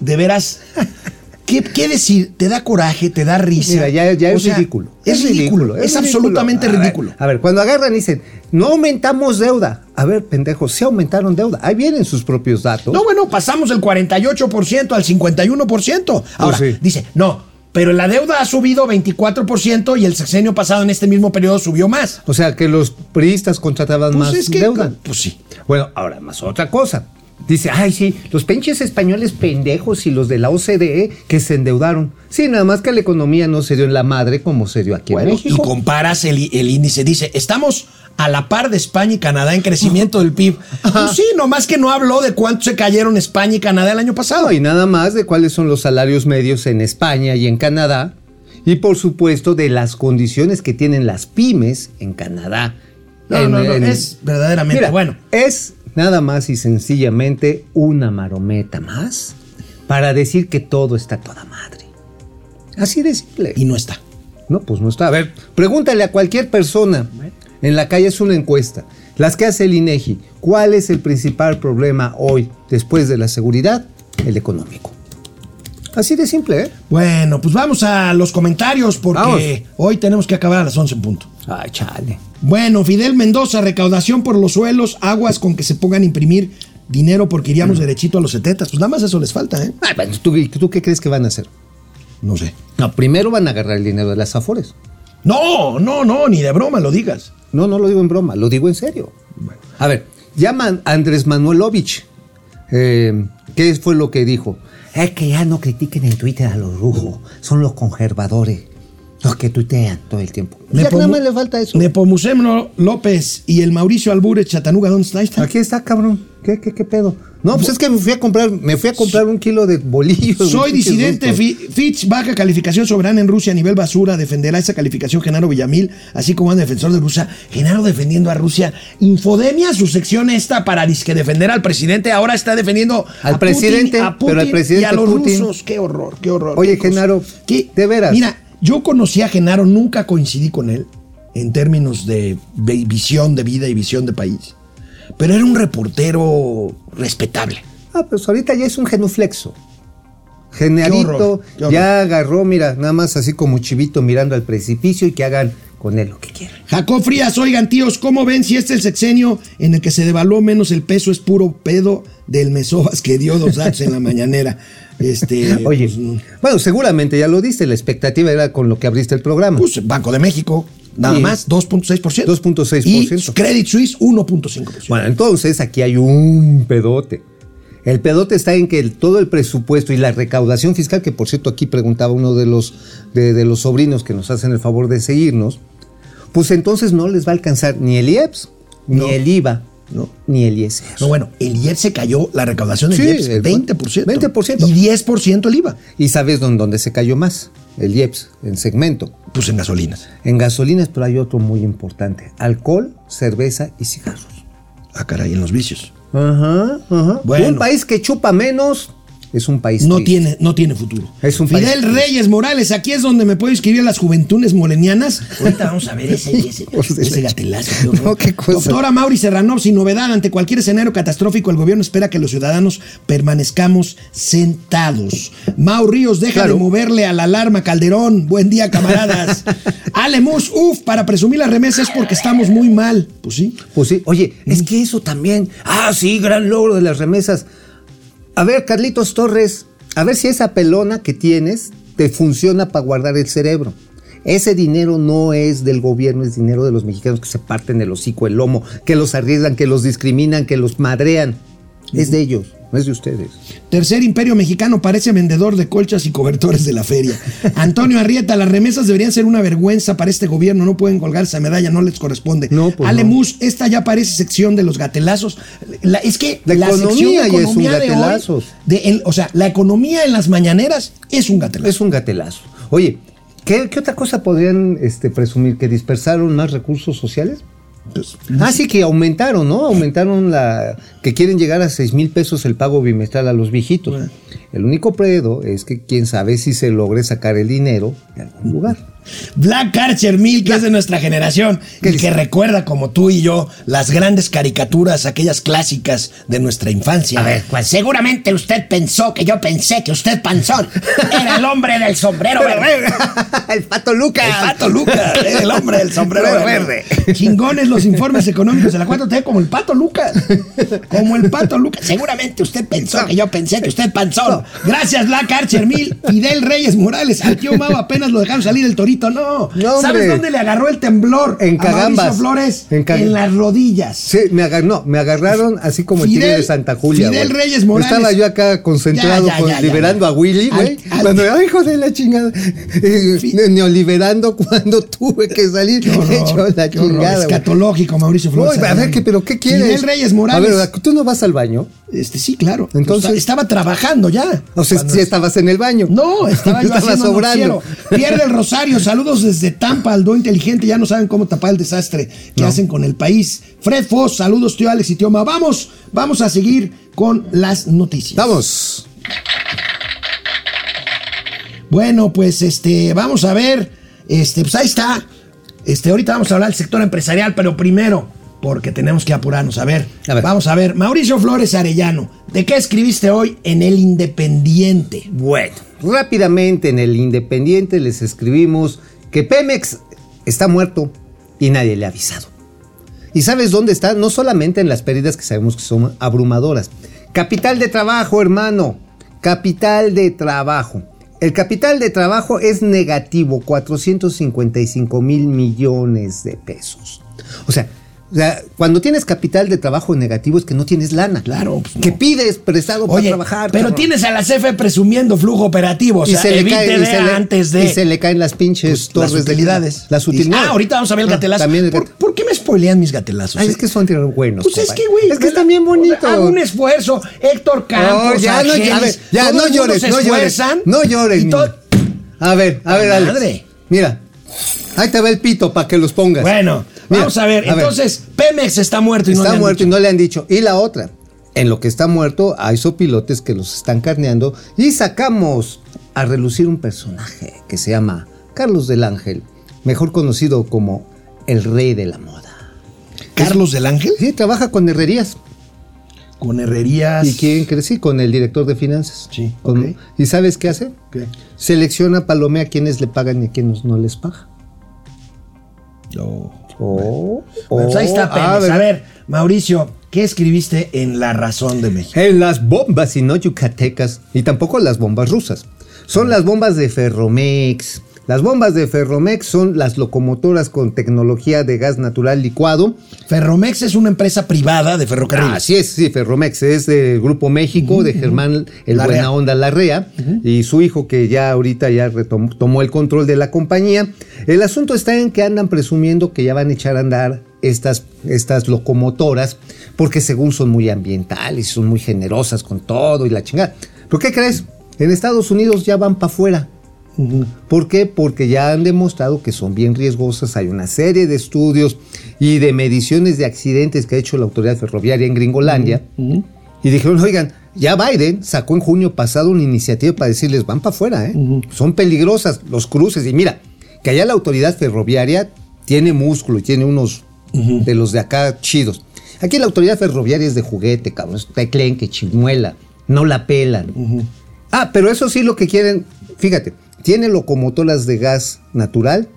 de veras, [LAUGHS] ¿qué, qué decir? Te da coraje, te da risa. Mira, ya, ya es sea, ridículo. Es ridículo, es, ridículo. absolutamente A ver, ridículo. A ver, cuando agarran y dicen, no aumentamos deuda. A ver, pendejos, sí aumentaron deuda. Ahí vienen sus propios datos. No, bueno, pasamos del 48% al 51%. Ahora, Pues sí. dice, no, pero la deuda ha subido 24% y el sexenio pasado en este mismo periodo subió más. O sea, que los priistas contrataban Pues más es que, deuda. pues sí. Bueno, ahora más otra cosa. Dice, ay, sí, los pinches españoles pendejos y los de la OCDE que se endeudaron. Sí, nada más que la economía no se dio en la madre como se dio aquí Bueno, en y México. comparas el, el índice, dice, estamos a la par de España y Canadá en crecimiento del PIB. [LAUGHS] Pues sí, nomás que no habló de cuánto se cayeron España y Canadá el año pasado. No, y nada más de cuáles son los salarios medios en España y en Canadá. Y por supuesto de las condiciones que tienen las pymes en Canadá. No, En- no, no, en- es verdaderamente Mira, bueno. Es nada más y sencillamente una marometa más para decir que todo está toda madre. Así de simple. Y no está. No, pues no está. A ver, pregúntale a cualquier persona. En la calle es una encuesta. Las que hace el INEGI. ¿Cuál es el principal problema hoy, después de la seguridad? El económico. Así de simple, ¿eh? Bueno, pues vamos a los comentarios porque Vamos. hoy tenemos que acabar a las 11 en punto. Ay, chale. Bueno, Fidel Mendoza, recaudación por los suelos, aguas con que se pongan a imprimir dinero porque iríamos derechito a los setetas. Pues nada más eso les falta, ¿eh? Ay, bueno, ¿tú, tú qué crees que van a hacer? No sé. No, primero van a agarrar el dinero de las afores. No, no, no, ni de broma lo digas. No, no lo digo en broma, lo digo en serio. A ver, llaman a Andrés Manuelovich. Eh, ¿Qué fue lo que dijo? Es que ya no critiquen en Twitter a los rujos, son los conservadores, los que tuitean todo el tiempo. Ya nada más le falta eso. Nepomuceno López y el Mauricio Albures Chatanuga, ¿dónde está? Aquí está, cabrón. ¿Qué, qué, qué pedo? No, pues es que me fui a comprar, me fui a comprar un kilo de bolillos. Soy disidente. Fitch baja calificación soberana en Rusia a nivel basura. Defenderá esa calificación Genaro Villamil, así como un defensor de Rusia. Genaro defendiendo a Rusia. Infodemia, su sección esta para disque defender al presidente. Ahora está defendiendo Al a presidente, Putin, a pero al presidente y a los Putin. rusos. Qué horror, qué horror. Oye, qué. Genaro, ¿Qué? de veras. Mira, yo conocí a Genaro, nunca coincidí con él en términos de vi- visión de vida y visión de país. Pero era un reportero respetable. Ah, pues ahorita ya es un genuflexo. Qué Generito horror, qué horror. ya agarró, mira, nada más así como chivito mirando al precipicio y que hagan con él lo que quieran. Jacob Frías, oigan tíos, ¿cómo ven si este es el sexenio en el que se devaluó menos el peso es puro pedo del Mesobas que dio dos datos en la mañanera? Este, [LAUGHS] Oye, pues, mm, bueno, seguramente ya lo diste, la expectativa era con lo que abriste el programa. pues, Banco de México, nada más, 2.6%. 2.6%. Y Credit Suisse, 1.5%. Bueno, entonces aquí hay un pedote. El pedote está en que el- todo el presupuesto y la recaudación fiscal, que por cierto aquí preguntaba uno de los, de, de los sobrinos que nos hacen el favor de seguirnos, pues entonces no les va a alcanzar ni el IEPS, No. ni el IVA, No. ni el ISR. No, bueno, el IEPS se cayó, la recaudación del Sí, IEPS, el- 20%. 20%. Y 10% el IVA. ¿Y sabes dónde, dónde se cayó más? El IEPS, en segmento. Pues en gasolinas. En gasolinas, pero hay otro muy importante. Alcohol, cerveza y cigarros. Ah, caray, en los vicios. Ajá, ajá. Bueno. Un país que chupa menos es un país no triste. tiene, no tiene futuro. Es un Fidel país- Reyes Morales, aquí es donde me puedo inscribir a las juventudes molenianas. Ahorita vamos a ver ese, ese, [LAUGHS] ese gatelazo. [LAUGHS] No, qué cosa. Doctora Mauri Serrano, sin novedad, ante cualquier escenario catastrófico, el gobierno espera que los ciudadanos permanezcamos sentados. Mau Ríos, deja Claro. de moverle a la alarma, Calderón. Buen día, camaradas. [LAUGHS] Alemus, uf, para presumir las remesas es porque estamos muy mal. Pues sí. Pues sí, oye, es que eso también. Ah, sí, gran logro de las remesas. A ver, Carlitos Torres, a ver si esa pelona que tienes te funciona para guardar el cerebro. Ese dinero no es del gobierno, es dinero de los mexicanos que se parten el hocico, el lomo, que los arriesgan, que los discriminan, que los madrean. Es de ellos, no es de ustedes. Tercer imperio mexicano parece vendedor de colchas y cobertores de la feria. [LAUGHS] Antonio Arrieta, las remesas deberían ser una vergüenza para este gobierno. No pueden colgar esa medalla, no les corresponde. No, pues Ale no. Mus, esta ya parece sección de los gatelazos. La- es que La la, economía sección de es un de hoy, gatelazos. de el- o sea, la economía en las mañaneras es un gatelazo. Es un gatelazo. Oye, ¿qué, qué otra cosa podrían este, presumir? ¿Que dispersaron más recursos sociales? Pues, Ah, sí, que aumentaron, ¿no? Aumentaron la. que quieren llegar a 6 mil pesos el pago bimestral a los viejitos. Bueno. El único predo es que quién sabe si se logre sacar el dinero de algún lugar. Black Archer Mil, que es de nuestra generación ¿Qué y dice? que recuerda como tú y yo las grandes caricaturas, aquellas clásicas de nuestra infancia. A ver, pues seguramente usted pensó que yo pensé que usted panzón [LAUGHS] era el hombre del sombrero verde. [LAUGHS] el pato Lucas. El pato Lucas, [LAUGHS] el hombre del sombrero verde. Chingones los informes económicos de la 4T como el pato Lucas. Como el pato Lucas. Seguramente usted pensó que yo pensé que usted panzón. Gracias, Black Archer Mil. Fidel Reyes Morales. Al tío Mau apenas lo dejaron salir el torito. No. No, ¿Sabes dónde le agarró el temblor? En a Cagambas. Flores. En las rodillas. Sí, me, no, me agarraron así como el tigre de Santa Julia. Fidel güey. Reyes Morales. Estaba yo acá concentrado, Ya, ya, con- ya, ya, liberando a Willy, güey. Cuando, ay, hijo de la chingada. [LAUGHS] Eh, neoliberando cuando tuve que salir Qué horror, [LAUGHS] hecho la qué chingada. Escatológico, Mauricio Flores. A ver, ¿qué, pero ¿qué quieres? Fidel Reyes Morales. A ver, ¿tú no vas al baño? Este, sí, claro. Entonces- Esta- estaba trabajando ya. O sea, si estabas en el baño. No, estaba yo [LAUGHS] haciendo sobrando. Pierde el Rosario. Saludos desde Tampa, Aldo Inteligente. Ya no saben cómo tapar el desastre que No. hacen con el país. Fred Foss, saludos, tío Alex y tío Ma. Vamos, vamos a seguir con las noticias. Vamos. Bueno, pues este, vamos a ver. Este, pues ahí está. Este, ahorita vamos a hablar del sector empresarial, pero primero, porque tenemos que apurarnos. A ver, A ver. vamos a ver. Mauricio Flores Arellano, ¿de qué escribiste hoy en El Independiente? Bueno, rápidamente en el Independiente les escribimos que Pemex está muerto y nadie le ha avisado. ¿Y sabes dónde está? No solamente en las pérdidas que sabemos que son abrumadoras. Capital de trabajo, hermano. Capital de trabajo. El capital de trabajo es negativo, 455 mil millones de pesos. O sea, o sea, cuando tienes capital de trabajo negativo es que no tienes lana. Claro, pues, no. Que pides prestado Oye, para trabajar. pero cabrón. tienes a la CFE presumiendo flujo operativo. O Y sea, se le evite cae- y de se le- antes de. y se le caen las pinches pues, las torres de- utilidades. las utilidades. Ah, ahorita vamos a ver el Ah, gatelazo. también el ¿Por, gat- por qué me spoilean mis gatelazos? Ay, eh? es que son buenos. Pues es que, güey. Es que están bien bonitos. Hago un esfuerzo. Héctor Campos, Oh, ya, no, Argenis, a ver, ya, no llores, no llores. No llores, A ver, a ver, ¡La Alex. madre! Mira, ahí te va el pito para que los pongas. Bueno, Mira, vamos a ver. Entonces, Pemex está muerto y no le está han muerto dicho. y no le han dicho. Y la otra, en lo que está muerto, hay sopilotes que los están carneando y sacamos a relucir un personaje que se llama Carlos del Ángel, mejor conocido como el rey de la moda. Carlos del Ángel Sí, trabaja con herrerías. con herrerías. ¿Y quién crees? Sí, con el director de finanzas. Sí, Con-. ¿Y sabes qué hace? ¿Qué? Selecciona, palomea a quienes le pagan y a quienes no les paga. Oh. Oh, Bueno, pues ahí está oh, ah, a ver, Mauricio, ¿qué escribiste en La Razón de México? En las bombas y no yucatecas, y tampoco las bombas rusas. Son las bombas de Ferromex. Las bombas de Ferromex son las locomotoras con tecnología de gas natural licuado. Ferromex es una empresa privada de ferrocarriles. Así es, sí, Ferromex es del Grupo México, de Germán el Larrea. Buena Onda Larrea, y su hijo que ya ahorita ya retom- tomó el control de la compañía. El asunto está en que andan presumiendo que ya van a echar a andar estas, estas locomotoras, porque según son muy ambientales, son muy generosas con todo y la chingada. ¿Pero qué crees? En Estados Unidos ya van para afuera. ¿Por qué? Porque ya han demostrado que son bien riesgosas. Hay una serie de estudios y de mediciones de accidentes que ha hecho la autoridad ferroviaria en Gringolandia. Y dijeron, oigan, Ya Biden sacó en junio pasado una iniciativa para decirles, van para afuera, ¿eh? Son peligrosas los cruces. Y mira, que allá la autoridad ferroviaria tiene músculo y tiene unos de los de acá chidos. Aquí la autoridad ferroviaria es de juguete, cabrón. Es que chimuela. No la pelan. Ah, pero eso sí lo que quieren, fíjate, tiene locomotoras de gas natural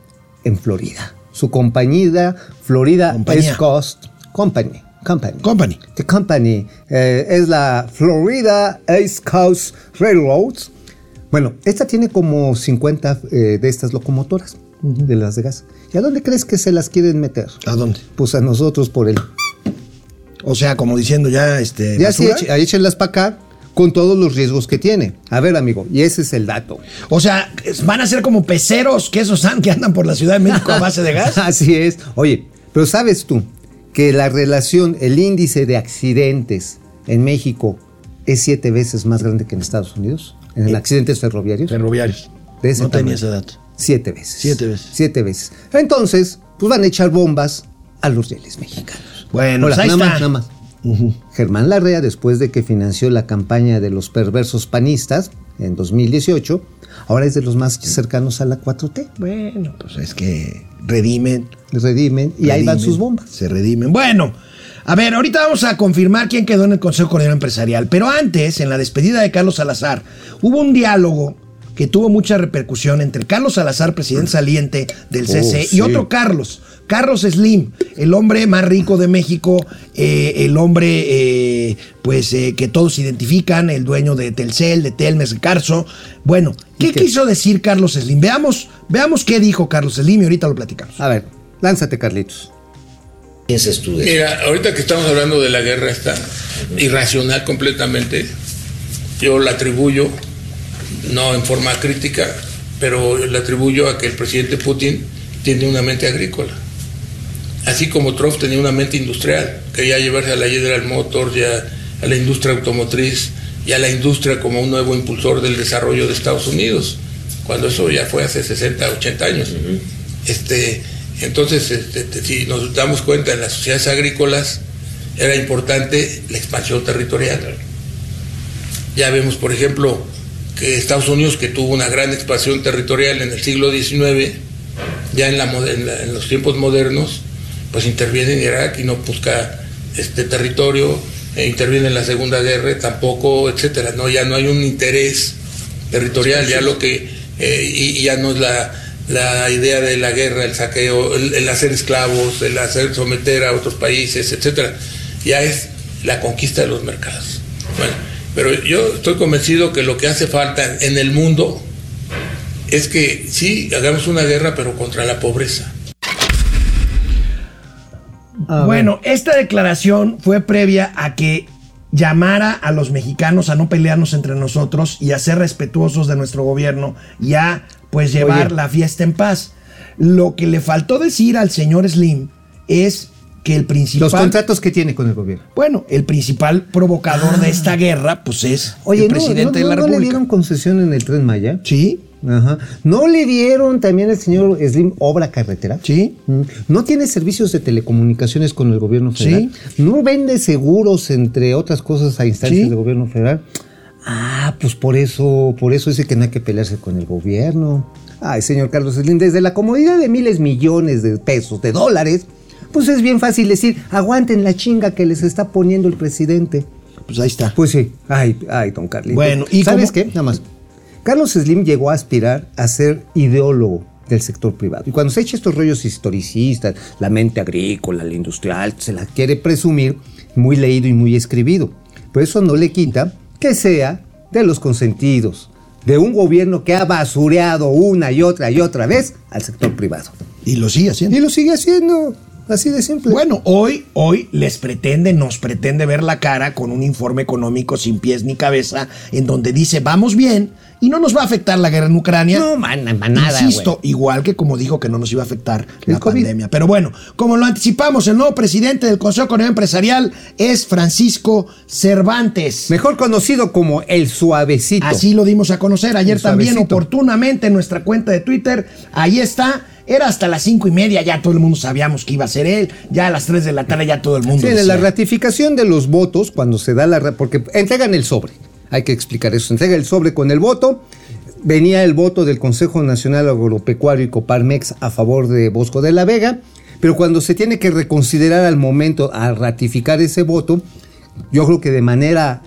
en Florida. Su compañía, Florida Compañía. East Coast Company. Company. Company. The company eh, es la Florida East Coast Railroads. Bueno, esta tiene como 50 eh, de estas locomotoras de las de gas. ¿Y a dónde crees que se las quieren meter? ¿A dónde? Pues a nosotros por el. O sea, como diciendo ya, este. Ya sí, basura. eche- échenlas para acá con todos los riesgos que tiene. A ver, amigo, y ese es el dato. O sea, van a ser como peceros que esos han- que andan por la Ciudad de México a base de gas. [LAUGHS] Así es. Oye, pero ¿sabes tú que la relación, el índice de accidentes en México es siete veces más grande que en Estados Unidos? En accidentes ferroviarios. Ferroviarios. De ese no tenía ese dato. Siete veces. Siete veces. Siete veces. Entonces, pues van a echar bombas a los rieles mexicanos. Bueno, Hola, pues ahí nada está. más, nada más. Germán Larrea, después de que financió la campaña de los perversos panistas en 2018, ahora es de los más cercanos a la 4T. Bueno, pues es que redimen. Redimen y ahí van sus bombas. Se redimen. Bueno, a ver, ahorita vamos a confirmar quién quedó en el Consejo Coordinador Empresarial. Pero antes, en la despedida de Carlos Salazar, hubo un diálogo que tuvo mucha repercusión entre Carlos Salazar, presidente saliente del CC, y sí. otro Carlos, Carlos Slim, el hombre más rico de México, eh, el hombre eh, pues eh, que todos identifican, el dueño de Telcel, de Telmes, de Carso. Bueno, ¿qué, quiso decir Carlos Slim? Veamos, veamos qué dijo Carlos Slim y ahorita lo platicamos. A ver, lánzate, Carlitos. piensas tú? Mira, ahorita que estamos hablando de la guerra esta irracional completamente, yo la atribuyo, no en forma crítica, pero la atribuyo a que el presidente Putin tiene una mente agrícola. Así como Trump tenía una mente industrial, quería llevarse a la General Motors y a, la industria automotriz y a la industria como un nuevo impulsor del desarrollo de Estados Unidos, cuando eso ya fue hace 60, 80 años. este, entonces, este, te- si nos damos cuenta, en las sociedades agrícolas era importante la expansión territorial. Ya vemos, por ejemplo, que Estados Unidos, que tuvo una gran expansión territorial en el siglo XIX, ya en, la, moder- en la- en los tiempos modernos, pues interviene en Irak y no busca este territorio, e interviene en la Segunda Guerra, tampoco, etcétera. No, ya no hay un interés territorial, ya lo que eh, y, ya no es la, la idea de la guerra, el saqueo, el, el hacer esclavos, el hacer someter a otros países, etcétera. Ya es la conquista de los mercados. Bueno, pero yo estoy convencido que lo que hace falta en el mundo es que sí hagamos una guerra, pero contra la pobreza. A Bueno, esta declaración fue previa a que llamara a los mexicanos a no pelearnos entre nosotros y a ser respetuosos de nuestro gobierno y a pues llevar Oye. la fiesta en paz. Lo que le faltó decir al señor Slim es que el principal Los contratos que tiene con el gobierno. bueno, el principal provocador de esta guerra pues es Oye, el ¿no, presidente no- de la no- no República. le dieron concesión en el Tren Maya? Sí, Ajá. ¿No le dieron también al señor Slim obra carretera? sí. Mm. ¿No tiene servicios de telecomunicaciones con el gobierno federal? ¿No vende seguros, entre otras cosas, a instancias Sí. del gobierno federal? Ah, pues por eso, por eso dice que no hay que pelearse con el gobierno. Ay, señor Carlos Slim, desde la comodidad de miles millones de pesos, de dólares, pues es bien fácil decir, aguanten la chinga que les está poniendo el presidente. Pues ahí está. Pues sí. Ay, ay, don Carlito. Bueno, ¿y ¿sabes cómo- qué? Nada más. Carlos Slim llegó a aspirar a ser ideólogo del sector privado. Y cuando se echa estos rollos historicistas, la mente agrícola, la industrial, se la quiere presumir muy leído y muy escribido. Pero eso no le quita que sea de los consentidos, de un gobierno que ha basureado una y otra y otra vez al sector privado. Y lo sigue haciendo. Y lo sigue haciendo, así de simple. Bueno, hoy, hoy les pretende, nos pretende ver la cara con un informe económico sin pies ni cabeza, en donde dice vamos bien y no nos va a afectar la guerra en Ucrania. No, man, man, nada, Insisto, igual que como dijo que no nos iba a afectar El la COVID. pandemia. Pero bueno, como lo anticipamos, el nuevo presidente del Consejo Económico Empresarial es Francisco Cervantes. Mejor conocido como el suavecito. Así lo dimos a conocer ayer también oportunamente en nuestra cuenta de Twitter. Ahí está. Era hasta las cinco y media, ya todo el mundo sabíamos que iba a ser él, ya a las 3 de la tarde ya todo el mundo Sí, de la ratificación de los votos, cuando se da la... Porque entregan el sobre, hay que explicar eso. Entrega el sobre con el voto. Venía el voto del Consejo Nacional Agropecuario y Coparmex a favor de Bosco de la Vega. Pero cuando se tiene que reconsiderar al momento a ratificar ese voto, yo creo que de manera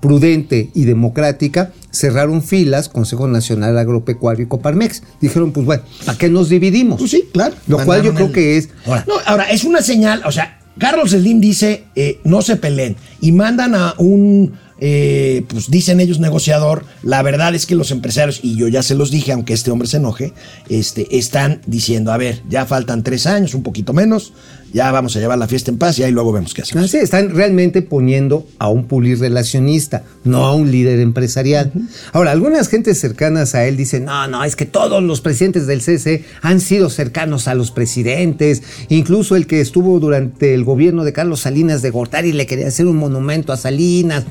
prudente y democrática cerraron filas Consejo Nacional Agropecuario y Coparmex. Dijeron, pues bueno, ¿para qué nos dividimos? Pues sí, claro. Lo cual yo creo el- que es... Ahora, no, ahora, es una señal, o sea, Carlos Slim dice, eh, no se peleen, y mandan a un, eh, pues dicen ellos negociador, la verdad es que los empresarios, y yo ya se los dije, aunque este hombre se enoje, este, están diciendo, a ver, ya faltan tres años, un poquito menos, ya vamos a llevar la fiesta en paz y ahí luego vemos qué hacemos. Así, están realmente poniendo a un pulir relacionista, no a un líder empresarial. Ahora, algunas gentes cercanas a él dicen, no, no, es que todos los presidentes del CC han sido cercanos a los presidentes, incluso el que estuvo durante el gobierno de Carlos Salinas de Gortari le quería hacer un monumento a Salinas.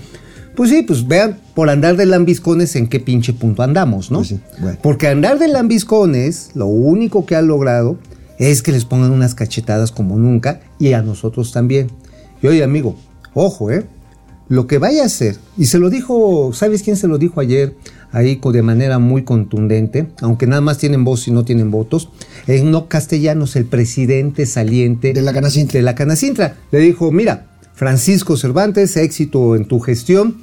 Pues sí, pues vean, por andar de lambiscones en qué pinche punto andamos, ¿no? Pues sí, bueno. Porque andar de lambiscones, lo único que ha logrado es que les pongan unas cachetadas como nunca y a nosotros también. Y oye, amigo, ojo, ¿eh? Lo que vaya a hacer, y se lo dijo, ¿sabes quién se lo dijo ayer? Ahí de manera muy contundente, aunque nada más tienen voz y no tienen votos, en no castellanos, el presidente saliente De la Canacintra. de la Canacintra. Le dijo, mira, Francisco Cervantes, éxito en tu gestión,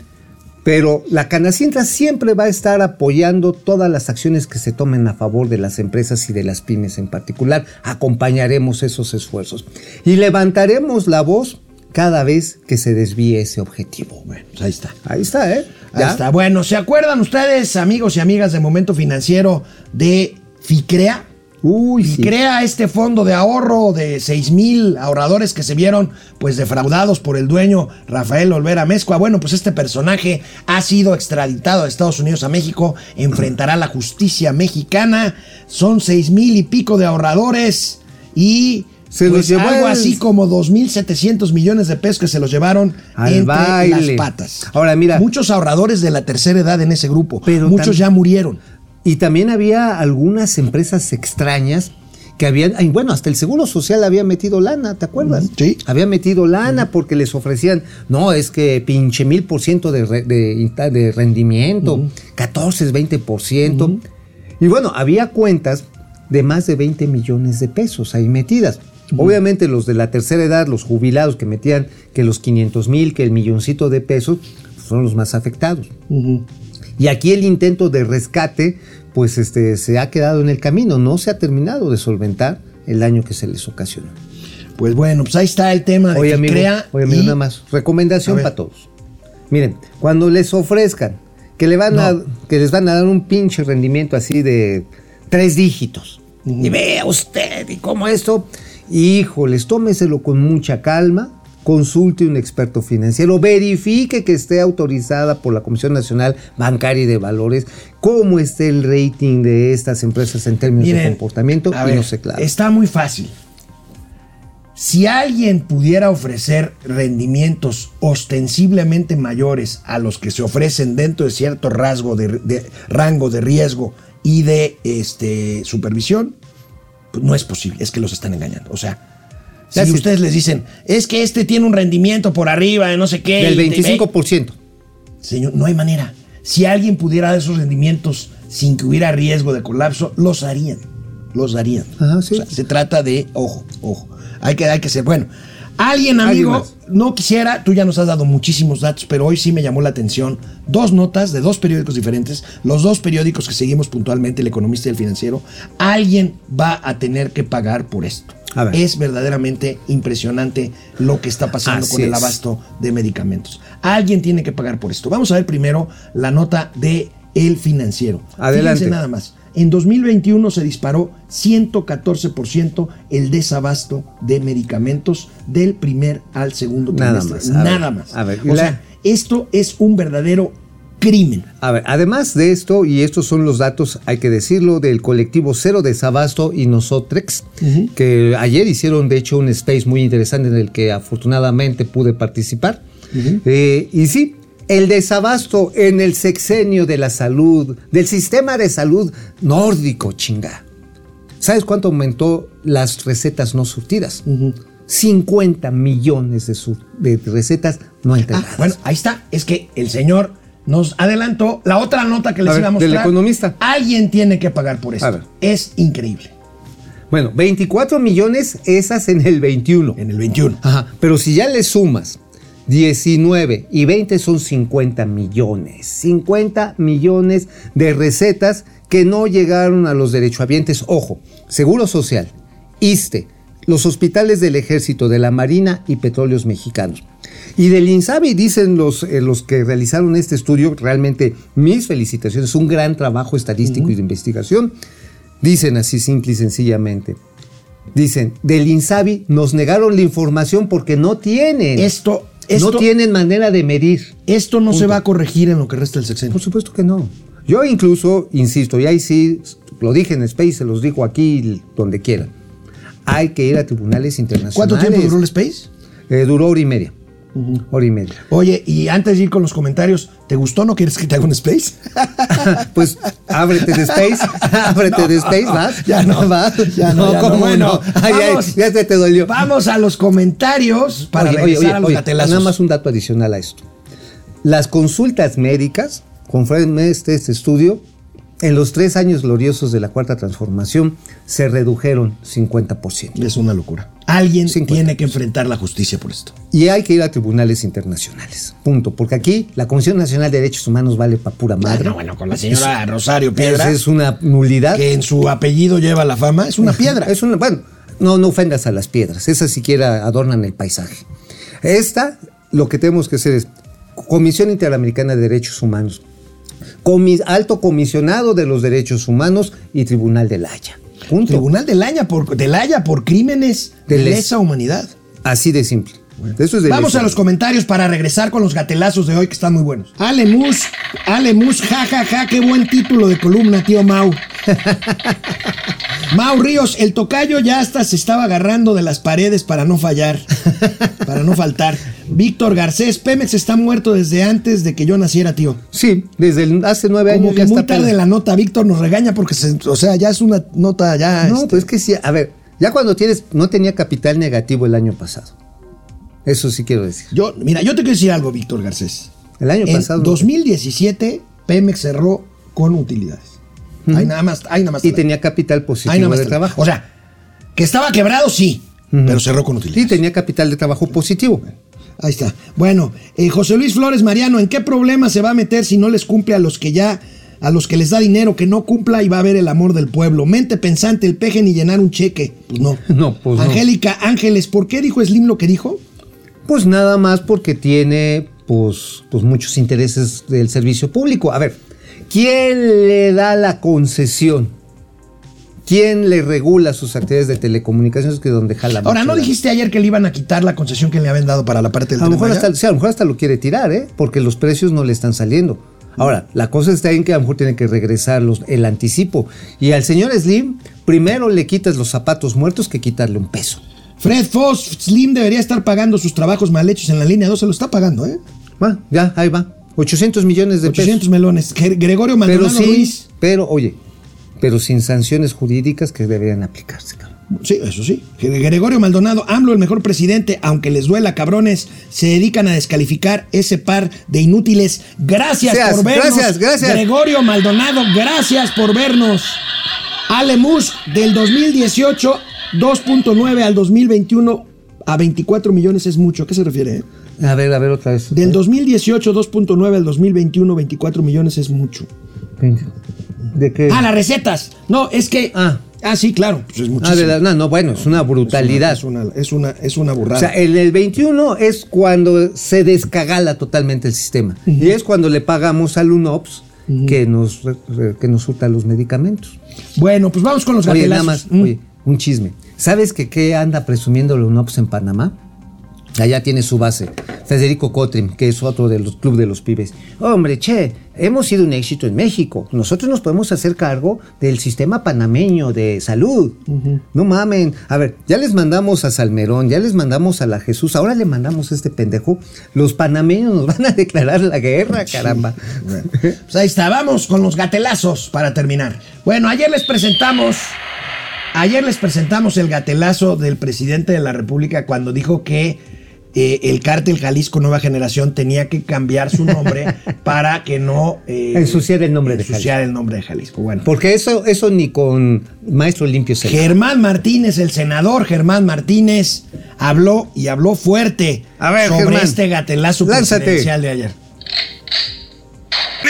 pero la Canacintra siempre va a estar apoyando todas las acciones que se tomen a favor de las empresas y de las pymes en particular. Acompañaremos esos esfuerzos y levantaremos la voz cada vez que se desvíe ese objetivo. Bueno, pues ahí está. Ahí está, ¿eh? Ahí ¿Ya? está. Bueno, ¿se acuerdan ustedes, amigos y amigas de Momento Financiero, de FICREA? Uy, sí. crea este fondo de ahorro de 6 mil ahorradores que se vieron pues defraudados por el dueño Rafael Olvera Mezcua. Bueno, pues este personaje ha sido extraditado de Estados Unidos a México, enfrentará la justicia mexicana. Son 6 mil y pico de ahorradores y Se los pues, llevó algo el- así como 2.700 millones de pesos que se los llevaron Al entre baile. las patas. Ahora, mira. Muchos ahorradores de la tercera edad en ese grupo, Pero muchos tam- ya murieron. Y también había algunas empresas extrañas que habían, bueno, hasta el Seguro Social había metido lana, ¿te acuerdas? Sí. Había metido lana porque les ofrecían, no, es que pinche mil por ciento de, de inta- de rendimiento, 14, 20 por ciento. Y bueno, había cuentas de más de 20 millones de pesos ahí metidas. Obviamente los de la tercera edad, los jubilados que metían que los 500 mil, que el milloncito de pesos, son los más afectados. Y aquí el intento de rescate, pues este, se ha quedado en el camino, no se ha terminado de solventar el daño que se les ocasionó. Pues bueno, pues ahí está el tema de Oye, amigo, oye, amigo, y- nada más. Recomendación para todos. Miren, cuando les ofrezcan que, le van a, que les van a dar un pinche rendimiento así de tres dígitos, y vea usted, y cómo esto, híjoles, tómeselo con mucha calma, consulte un experto financiero, verifique que esté autorizada por la Comisión Nacional Bancaria y de Valores, cómo esté el rating de estas empresas en términos de comportamiento, y ver, no se clave. Está muy fácil. Si alguien pudiera ofrecer rendimientos ostensiblemente mayores a los que se ofrecen dentro de cierto rasgo de, de- rango de riesgo y de este, supervisión, pues no es posible, es que los están engañando. O sea, si Ya, sí. ustedes les dicen, es que este tiene un rendimiento por arriba de no sé qué. Del y te- 25%. Señor, no hay manera. Si alguien pudiera dar esos rendimientos sin que hubiera riesgo de colapso, los harían. Los harían. Ajá, sí. O sea, se trata de, ojo, ojo. Hay que, hay que ser, bueno. Alguien, Alguien amigo, no quisiera, tú ya nos has dado muchísimos datos, pero hoy sí me llamó la atención dos notas de dos periódicos diferentes, los dos periódicos que seguimos puntualmente, El Economista y El Financiero. Alguien va a tener que pagar por esto. A ver. Es verdaderamente impresionante lo que está pasando Así con el es. abasto de medicamentos. Alguien tiene que pagar por esto. Vamos a ver primero la nota de El Financiero. Adelante. Fíjense nada más. En 2021 se disparó 114% el desabasto de medicamentos del primer al segundo Nada trimestre. más, a ver, Nada más. a ver, o la- sea, esto es un verdadero crimen. A ver, además de esto, y estos son los datos, hay que decirlo, del colectivo Cero Desabasto y Nosotrex, que ayer hicieron de hecho un space muy interesante en el que afortunadamente pude participar. Eh, y sí, el desabasto en el sexenio de la salud, del sistema de salud nórdico, chinga. ¿Sabes cuánto aumentó las recetas no surtidas? 50 millones de, sur- de recetas no Ah, entregadas. bueno, ahí está. Es que el señor nos adelantó la otra nota que les A iba a del mostrar. economista. Alguien tiene que pagar por esto. A ver. Es increíble. Bueno, 24 millones esas en el 21. En el 21. Ajá, pero si ya le sumas 19 y 20 son 50 millones. 50 millones de recetas que no llegaron a los derechohabientes. Ojo, Seguro Social, ISTE, los hospitales del Ejército, de la Marina y Petróleos Mexicanos. Y del INSABI dicen los, eh, los que realizaron este estudio, realmente mis felicitaciones, un gran trabajo estadístico y de investigación. Dicen así simple y sencillamente. Dicen, del INSABI nos negaron la información porque no tienen. Esto, esto, no tienen manera de medir. esto no se va a corregir en lo que resta del sexenio. Por supuesto que no. Yo incluso, insisto, y ahí sí, lo dije en Space, se los digo aquí, donde quieran. Hay que ir a tribunales internacionales. ¿Cuánto tiempo duró el Space? Eh, duró hora y media. Hora y media. Oye, y antes de ir con los comentarios, ¿te gustó? ¿No quieres que te haga un Space? [LAUGHS] Pues ábrete de Space, [LAUGHS] ábrete de Space, ¿vas? Ya no, ¿Vas? ya no, ya no. ¿cómo Bueno, Ay, ay, vamos. ya se te dolió. Vamos a los comentarios para Oye, oye, regresar oye, a los oye, gatelazos. Nada más un dato adicional a esto. Las consultas médicas, conforme este, este estudio, en los tres años gloriosos de la cuarta transformación se redujeron 50%. Es una locura. Alguien 50. tiene que enfrentar la justicia por esto. Y hay que ir a tribunales internacionales. Punto. Porque aquí la Comisión Nacional de Derechos Humanos vale para pura madre. Bueno, bueno, con la señora Rosario Piedra, Esa es una nulidad. que en su apellido lleva la fama, es una piedra. Es una, bueno, no, no ofendas a las piedras. Esas siquiera adornan el paisaje. Esta, lo que tenemos que hacer es Comisión Interamericana de Derechos Humanos, Alto Comisionado de los Derechos Humanos y Tribunal de la Haya. Punto. Tribunal de la Haya por, de la Haya por crímenes de, De les- lesa humanidad. Así de simple. Eso es de Vamos lesa. a los comentarios para regresar con los gatelazos de hoy que están muy buenos. Ale Mus, Ale Mus, ja, ja, ja, qué buen título de columna, tío Mau. [LAUGHS] Mau Ríos, el tocayo ya hasta se estaba agarrando de las paredes para no fallar, [LAUGHS] para no faltar. Víctor Garcés, Pemex está muerto desde antes de que yo naciera, tío. Sí, desde el- hace nueve Como años que ya muy está tarde pela- la nota, Víctor nos regaña porque, se- o sea, ya es una nota ya... No, este, pues es que sí, a ver, ya cuando tienes, no tenía capital negativo el año pasado. Eso sí quiero decir. Yo, mira, yo te quiero decir algo, Víctor Garcés. El año En pasado. 2017, Pemex cerró con utilidades. Nada más, hay nada más. Y tenía capital positivo nada más de trabajo. O sea, que estaba quebrado, sí, pero cerró con Sí, utilidades. tenía capital de trabajo positivo. Ahí está. Bueno, eh, José Luis Flores Mariano, ¿en qué problema se va a meter si no les cumple a los que ya, a los que les da dinero, que no cumpla y va a haber el amor del pueblo? Mente pensante, el peje ni llenar un cheque. Pues no. [LAUGHS] No, pues no. Angélica Ángeles, ¿por qué dijo Slim lo que dijo? Pues nada más porque tiene pues, pues muchos intereses del servicio público. A ver, ¿quién le da la concesión? ¿Quién le regula sus actividades de telecomunicaciones que es donde jala Ahora, ¿no la- dijiste ayer que le iban a quitar la concesión que le habían dado para la parte del A lo, mejor Tren Maya? hasta, sí, a lo mejor hasta lo quiere tirar, ¿eh? Porque los precios no le están saliendo. Ahora, la cosa está en que a lo mejor tiene que regresar los- el anticipo. Y al señor Slim, primero le quitas los zapatos muertos que quitarle un peso. Fred Foss, Slim debería estar pagando sus trabajos mal hechos en la línea 2, se lo está pagando, ¿eh? Va, ya, ahí va. 800 millones de 800 pesos. melones. Gre- Gregorio Pero Maldonado sí, Ruiz. pero oye, pero sin sanciones jurídicas que deberían aplicarse. cabrón. Sí, eso sí. Gre- Gregorio Maldonado, AMLO, el mejor presidente, aunque les duela, cabrones, se dedican a descalificar ese par de inútiles. Gracias Gracias, por vernos. gracias, gracias. Gregorio Maldonado, gracias por vernos. Ale Mus, del 2018, 2.9 al 2021 a 24 millones es mucho. ¿A qué se refiere? A ver, a ver otra vez. Del 2018, 2.9 al 2021, 24 millones es mucho. ¿De qué? Ah, las recetas. No, es que. Ah. Ah, sí, claro. Pues es Ah, de la- no, no, bueno, es una brutalidad. Es una, es una, es una O burrada. sea, en el 21 es cuando se descagala totalmente el sistema. Y es cuando le pagamos al UNOPS que nos que nos surta los medicamentos. bueno, pues vamos con los Oye, nada más, Mm. oye, un chisme. ¿Sabes que qué anda presumiendo el UNOPS en Panamá? Allá tiene su base. Federico Cotrim, que es otro de los club de los pibes. Hombre, che, hemos sido un éxito en México. Nosotros nos podemos hacer cargo del sistema panameño de salud. No mamen. A ver, ya les mandamos a Salmerón, ya les mandamos a la Jesús, ahora le mandamos a este pendejo. Los panameños nos van a declarar la guerra, caramba. [LAUGHS] Pues ahí está, vamos con los gatelazos para terminar. Bueno, ayer les presentamos Ayer les presentamos el gatelazo del presidente de la República cuando dijo que eh, el cártel Jalisco Nueva Generación tenía que cambiar su nombre [LAUGHS] para que no eh, Ensuciar el nombre de ensuciar el nombre de Jalisco. Bueno, Porque eso, eso ni con maestro limpio se Germán Martínez, el senador Germán Martínez, habló y habló fuerte A ver, sobre Germán, este gatelazo lánzate. presidencial de ayer.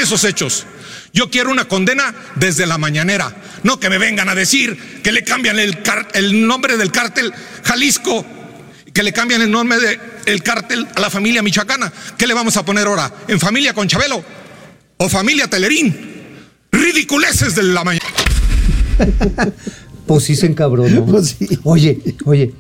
esos hechos. Yo quiero una condena desde la mañanera. No que me vengan a decir que le cambian el, car- el nombre del cártel Jalisco, que le cambian el nombre del cártel a la familia michoacana. ¿Qué le vamos a poner ahora? ¿En familia con Chabelo? ¿O familia Telerín? Ridiculeces de la mañana. [LAUGHS] Pues sí se encabronó. Pues sí. Oye, oye,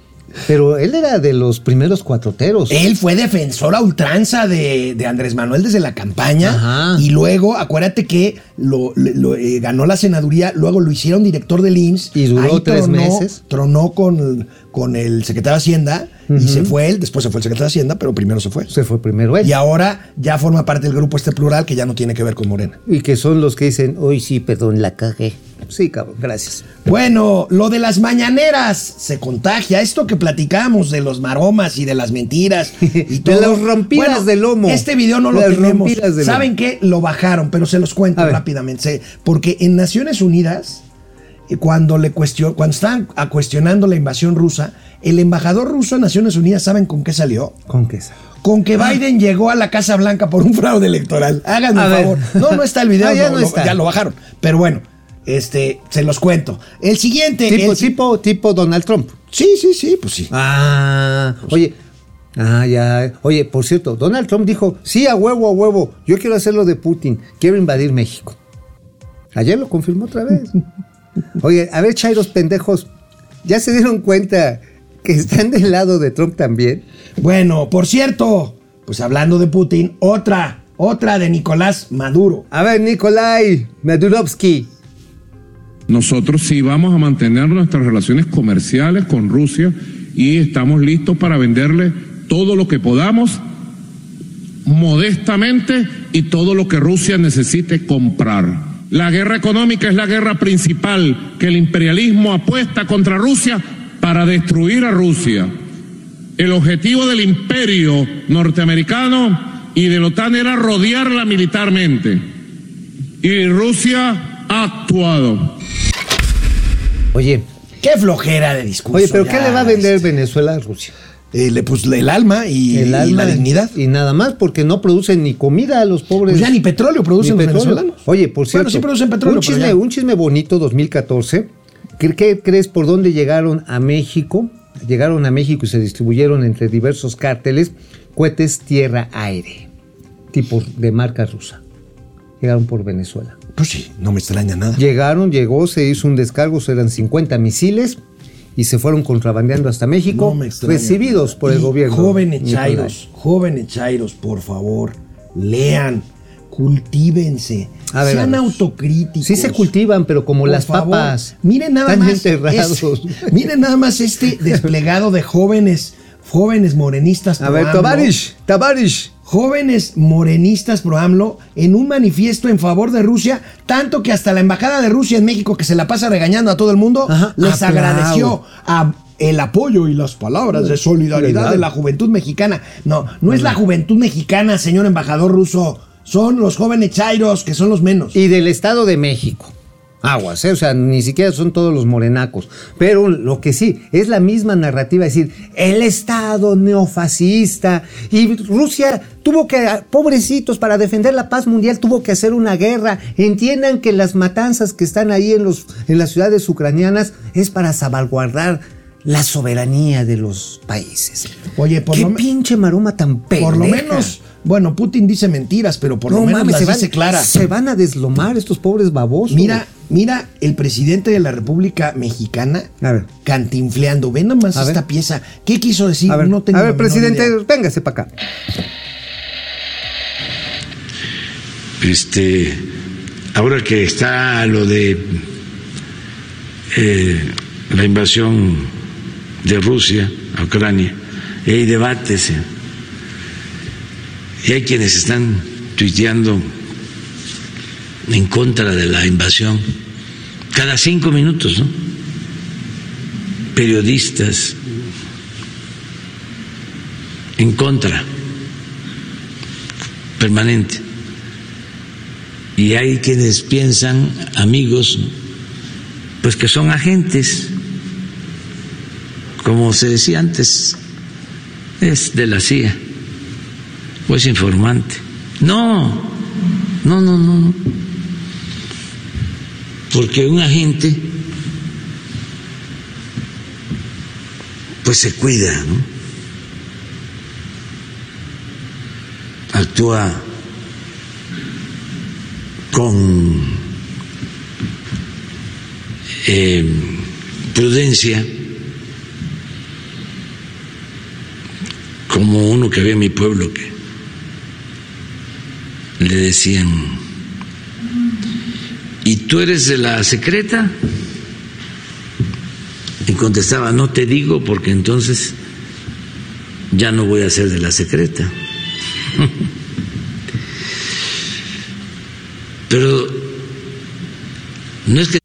pero él era de los primeros cuatroteros. Él fue defensor a ultranza de, de Andrés Manuel desde la campaña Ajá. y luego, acuérdate que lo, lo- eh, ganó la senaduría, luego lo hicieron director del IMSS. Y duró tres tronó- meses. Tronó con, con el secretario de Hacienda y se fue él, después se fue el secretario de Hacienda, pero primero se fue. Se fue primero él. Y ahora ya forma parte del grupo este plural que ya no tiene que ver con Morena. Y que son los que dicen, hoy sí, perdón, la cagué. Sí, cabrón, gracias. Bueno, lo de las mañaneras se contagia. Esto que platicamos de los maromas y de las mentiras [LAUGHS] y De todo. las rompidas de lomo. Este video no lo tenemos. de. ¿Saben qué? Lo bajaron, pero se los cuento rápidamente. Porque en Naciones Unidas, eh, cuando le cuestionó, cuando estaban a- cuestionando la invasión rusa, el embajador ruso en Naciones Unidas, ¿saben con qué salió? ¿Con qué sa- Con que Biden llegó a la Casa Blanca por un fraude electoral. Háganme ver. favor. No, no está el [LAUGHS] video, Ah, ya no, no lo- está. ya lo bajaron. Pero bueno, este, se los cuento. El siguiente. Tipo, el- tipo, tipo Donald Trump. Sí, sí, sí, pues sí. Ah, oye. Ah, ya. Oye, por cierto, Donald Trump dijo, sí, a huevo, a huevo, yo quiero hacer lo de Putin, quiero invadir México. Ayer lo confirmó otra vez. [LAUGHS] Oye, a ver, Chairos pendejos, ¿ya se dieron cuenta que están del lado de Trump también? Bueno, por cierto, pues hablando de Putin, otra, otra de Nicolás Maduro. A ver, Nikolai Madurovsky. Nosotros sí vamos a mantener nuestras relaciones comerciales con Rusia y estamos listos para venderle todo lo que podamos modestamente y todo lo que Rusia necesite comprar. La guerra económica es la guerra principal que el imperialismo apuesta contra Rusia para destruir a Rusia. El objetivo del imperio norteamericano y de la OTAN era rodearla militarmente. Y Rusia ha actuado. Oye, Qué flojera de discurso. oye, pero ya, ¿qué le va a vender Venezuela a Rusia? eh, le, pues el alma y, El y alma la dignidad. Y nada más, porque no producen ni comida a los pobres. Pues ya ni petróleo producen Ni los venezolanos. Oye, por cierto. Bueno, sí producen petróleo, Un chisme, ya. un chisme bonito 2014. ¿Qué, qué crees por dónde llegaron a México? Llegaron a México y se distribuyeron entre diversos cárteles cohetes tierra-aire, tipos de marca rusa. Llegaron por Venezuela. Pues sí, no me extraña nada. Llegaron, llegó, se hizo un descargo, eran 50 misiles y se fueron contrabandeando hasta México, No me extraña. recibidos por el gobierno. Jóvenes chairos, jóvenes chairos, por favor, lean, cultívense, ver, sean autocríticos. Sí se cultivan, pero como Por las favor, papas. Miren nada Están más. enterrados. es- [LAUGHS] miren nada más este desplegado de jóvenes, jóvenes morenistas. A ver, Tabarish, Tabarish. Jóvenes morenistas pro AMLO en un manifiesto en favor de Rusia, tanto que hasta la embajada de Rusia en México, que se la pasa regañando a todo el mundo, Ajá, les aplaudo. agradeció a el apoyo y las palabras de solidaridad de la juventud mexicana. No, no es la juventud mexicana, señor embajador ruso. Son los jóvenes chairos, que son los menos. Y del Estado de México. Aguas, ¿eh? o sea, ni siquiera son todos los morenacos. Pero lo que sí, es la misma narrativa, es decir, el Estado neofascista y Rusia tuvo que, pobrecitos, para defender la paz mundial tuvo que hacer una guerra. Entiendan que las matanzas que están ahí en, los, en las ciudades ucranianas es para salvaguardar la soberanía de los países. Oye, por ¿Qué lo, pinche maroma tan por lo pendeja? menos, bueno, Putin dice mentiras, pero por lo No menos mames, las se van, dice claras. se van a deslomar estos pobres babosos. Mira, mira el presidente de la República Mexicana A ver. cantinfleando. Ve nomás A ver. esta pieza. ¿Qué quiso decir? A ver, no tengo a ver la menor presidente, idea. véngase para acá. Este, ahora que está lo de eh, la invasión de Rusia a Ucrania, y hay debates eh, y hay quienes están tuiteando en contra de la invasión cada cinco minutos, ¿no? periodistas en contra permanente. Y hay quienes piensan, amigos, pues que son agentes, como se decía antes, es de la CIA, o es informante. No, no, no, no. Porque un agente, pues se cuida, ¿no? actúa con eh, prudencia, como uno que había en mi pueblo que le decían, ¿y tú eres de la secreta? Y contestaba, no te digo porque entonces ya no voy a ser de la secreta. [LAUGHS] Pero no es que...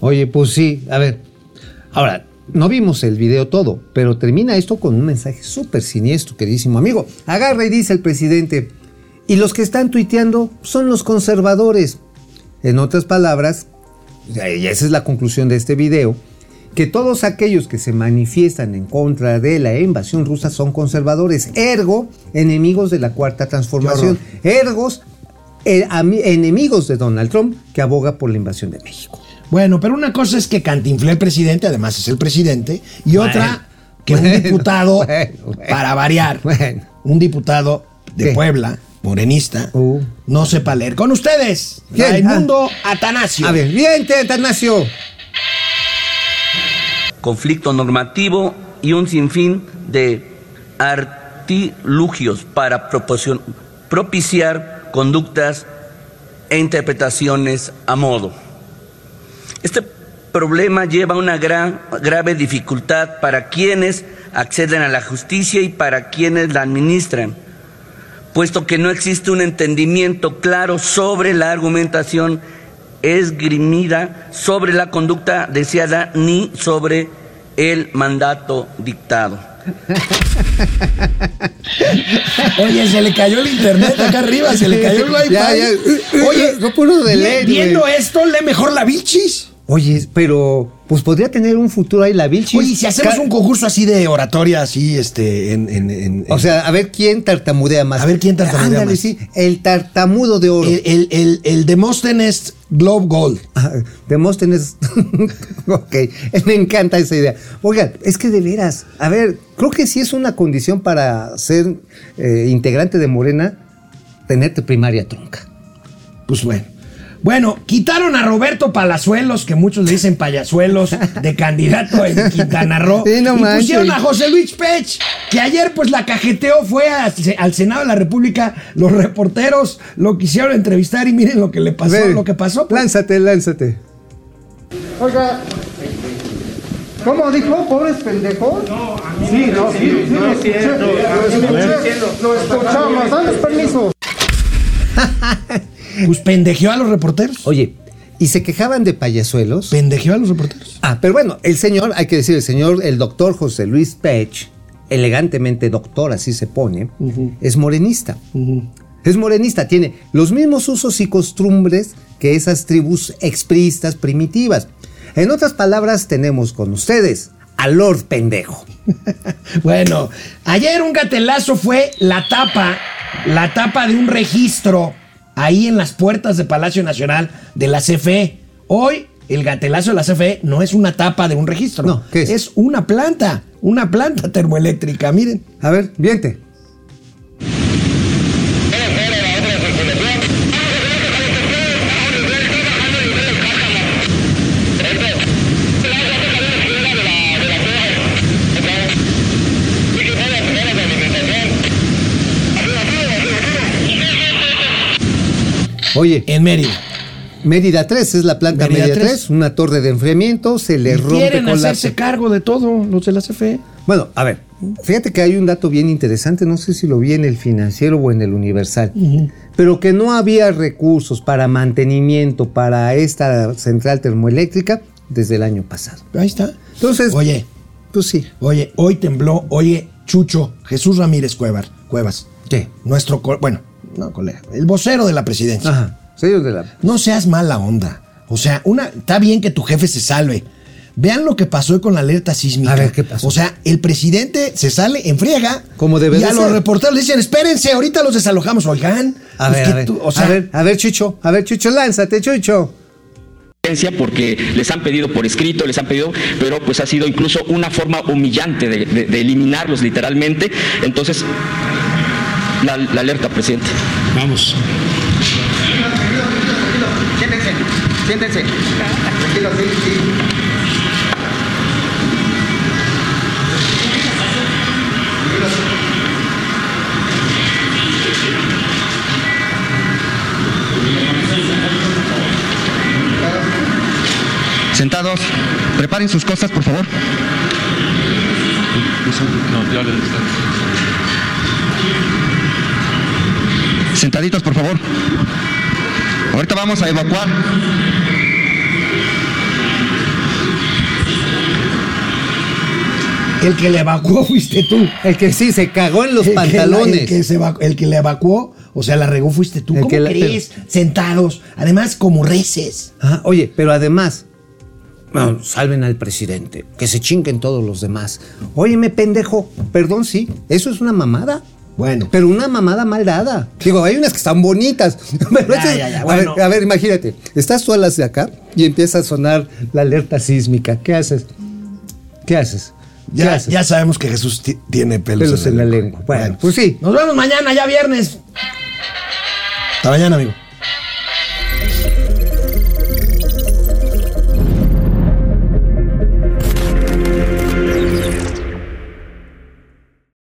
Oye, pues sí, a ver. Ahora, no vimos el video todo, pero termina esto con un mensaje súper siniestro, queridísimo amigo. Agarra y dice el presidente, y los que están tuiteando son los conservadores. En otras palabras, y esa es la conclusión de este video, que todos aquellos que se manifiestan en contra de la invasión rusa son conservadores, ergo enemigos de la cuarta transformación, ergos eh, enemigos de Donald Trump que aboga por la invasión de México. Bueno, pero una cosa es que cantinflé el presidente, además es el presidente, y Bueno, otra que un diputado, bueno, para variar, un diputado de ¿Qué? Puebla, morenista, Uh. no sepa leer. Con ustedes, ¿Quién? Raimundo Atanasio. A ver, bien, Atanasio. conflicto normativo y un sinfín de artilugios para propiciar conductas e interpretaciones a modo. Este problema lleva una gran, grave dificultad para quienes acceden a la justicia y para quienes la administran, puesto que no existe un entendimiento claro sobre la argumentación esgrimida, sobre la conducta deseada ni sobre el mandato dictado. [LAUGHS] Oye, se le cayó el internet acá arriba, se le cayó el [LAUGHS] wifi. Ya, ya. Oye, No puro de leer, viendo esto, lee mejor la bichis. Oye, pero pues podría tener un futuro ahí la Vilchis. Oye, si hacemos un concurso así de oratoria, así, este, en... en- en- O sea, a ver quién tartamudea más. A ver quién tartamudea Ándale, más. sí, el tartamudo de oro. el, el, el, el Demóstenes Globe Gold. Ah, Demóstenes. [LAUGHS] ok, me encanta esa idea. Oigan, es que de veras, a ver, creo que sí es una condición para ser eh, integrante de Morena, tenerte primaria tronca. Pues bueno. Bueno, quitaron a Roberto Palazuelos, que muchos le dicen payasuelos, de candidato en Quintana Roo. Sí, no y manches. pusieron a José Luis Pech, que ayer pues la cajeteó, fue a- al Senado de la República, los reporteros lo quisieron entrevistar y miren lo que le pasó, lo que pasó. pues. Lánzate, lánzate. Oiga, ¿cómo dijo? ¿Pobres pendejos? No, sí, no, sí, sí, no es cierto. Lo escuchamos, danos permiso. Pues pendejeó a los reporteros. Oye, y se quejaban de payasuelos. Pendejeó a los reporteros. Ah, pero bueno, el señor, hay que decir, el señor, el doctor José Luis Pech, elegantemente doctor, así se pone, es morenista. Es morenista, tiene los mismos usos y costumbres que esas tribus expristas primitivas. En otras palabras, tenemos con ustedes a Lord Pendejo. [LAUGHS] Bueno, ayer un gatelazo fue la tapa, la tapa de un registro ahí en las puertas de Palacio Nacional de la CFE. Hoy el gatelazo de la CFE no es una tapa de un registro, No, ¿qué es? una planta, una planta termoeléctrica, miren. A ver, viente. Oye, En Mérida. Mérida 3 es la planta Mérida Mérida, 3. 3, una torre de enfriamiento, se le Y rompe quieren con la hacerse cargo de todo los de la. CFE. Bueno, a ver, fíjate que hay un dato bien interesante, no sé si lo vi en el financiero o en el universal, pero que no había recursos para mantenimiento para esta central termoeléctrica desde el año pasado. Ahí está. Entonces, Oye, pues sí. oye, hoy tembló, oye, Chucho, Jesús Ramírez Cuevar, Cuevas. ¿Qué? Nuestro, bueno, no colega, el vocero de la presidencia. Ajá. Señor de la. No seas mala onda. O sea, una, está bien que tu jefe se salve. Vean lo que pasó hoy con la alerta sísmica. A ver, ¿qué pasó? O sea, el presidente se sale en friega. Como debe Y de a los ser. reporteros le dicen, espérense, ahorita los desalojamos. Oigan. A pues ver, a ver, tú- o sea, a ver, a ver, Chucho, a ver, Chucho, lánzate, Chucho. porque les han pedido por escrito, les han pedido, pero pues ha sido incluso una forma humillante de, de- de eliminarlos literalmente. Entonces, la, la alerta, presidente. Vamos. Siéntense, siéntense. Tranquilo, sí, sí. Sentados, preparen sus cosas, por favor. Sentaditos, por favor. Ahorita vamos a evacuar. el que le evacuó fuiste tú. El que sí se cagó en los El que la- pantalones. el, que se evacu- el que le evacuó, o sea, la regó fuiste tú. El ¿Cómo que la- crees? Sentados. Además, como reces. Ajá, oye, pero además, salven al presidente, que se chinguen todos los demás. Óyeme, pendejo, perdón, sí, eso es una mamada. Bueno. Pero una mamada mal dada. Digo, hay unas que están bonitas. [LAUGHS] Pero Ya, esas- ya, ya, a, bueno. ver, a ver, imagínate, estás tú a las de acá y empieza a sonar la alerta sísmica. ¿Qué haces? ¿Qué haces? ¿Qué Ya, haces? ya sabemos que Jesús ti- tiene pelos, Pelos en la lengua. Bueno, pues sí. Nos vemos mañana, ya viernes. Hasta mañana, amigo.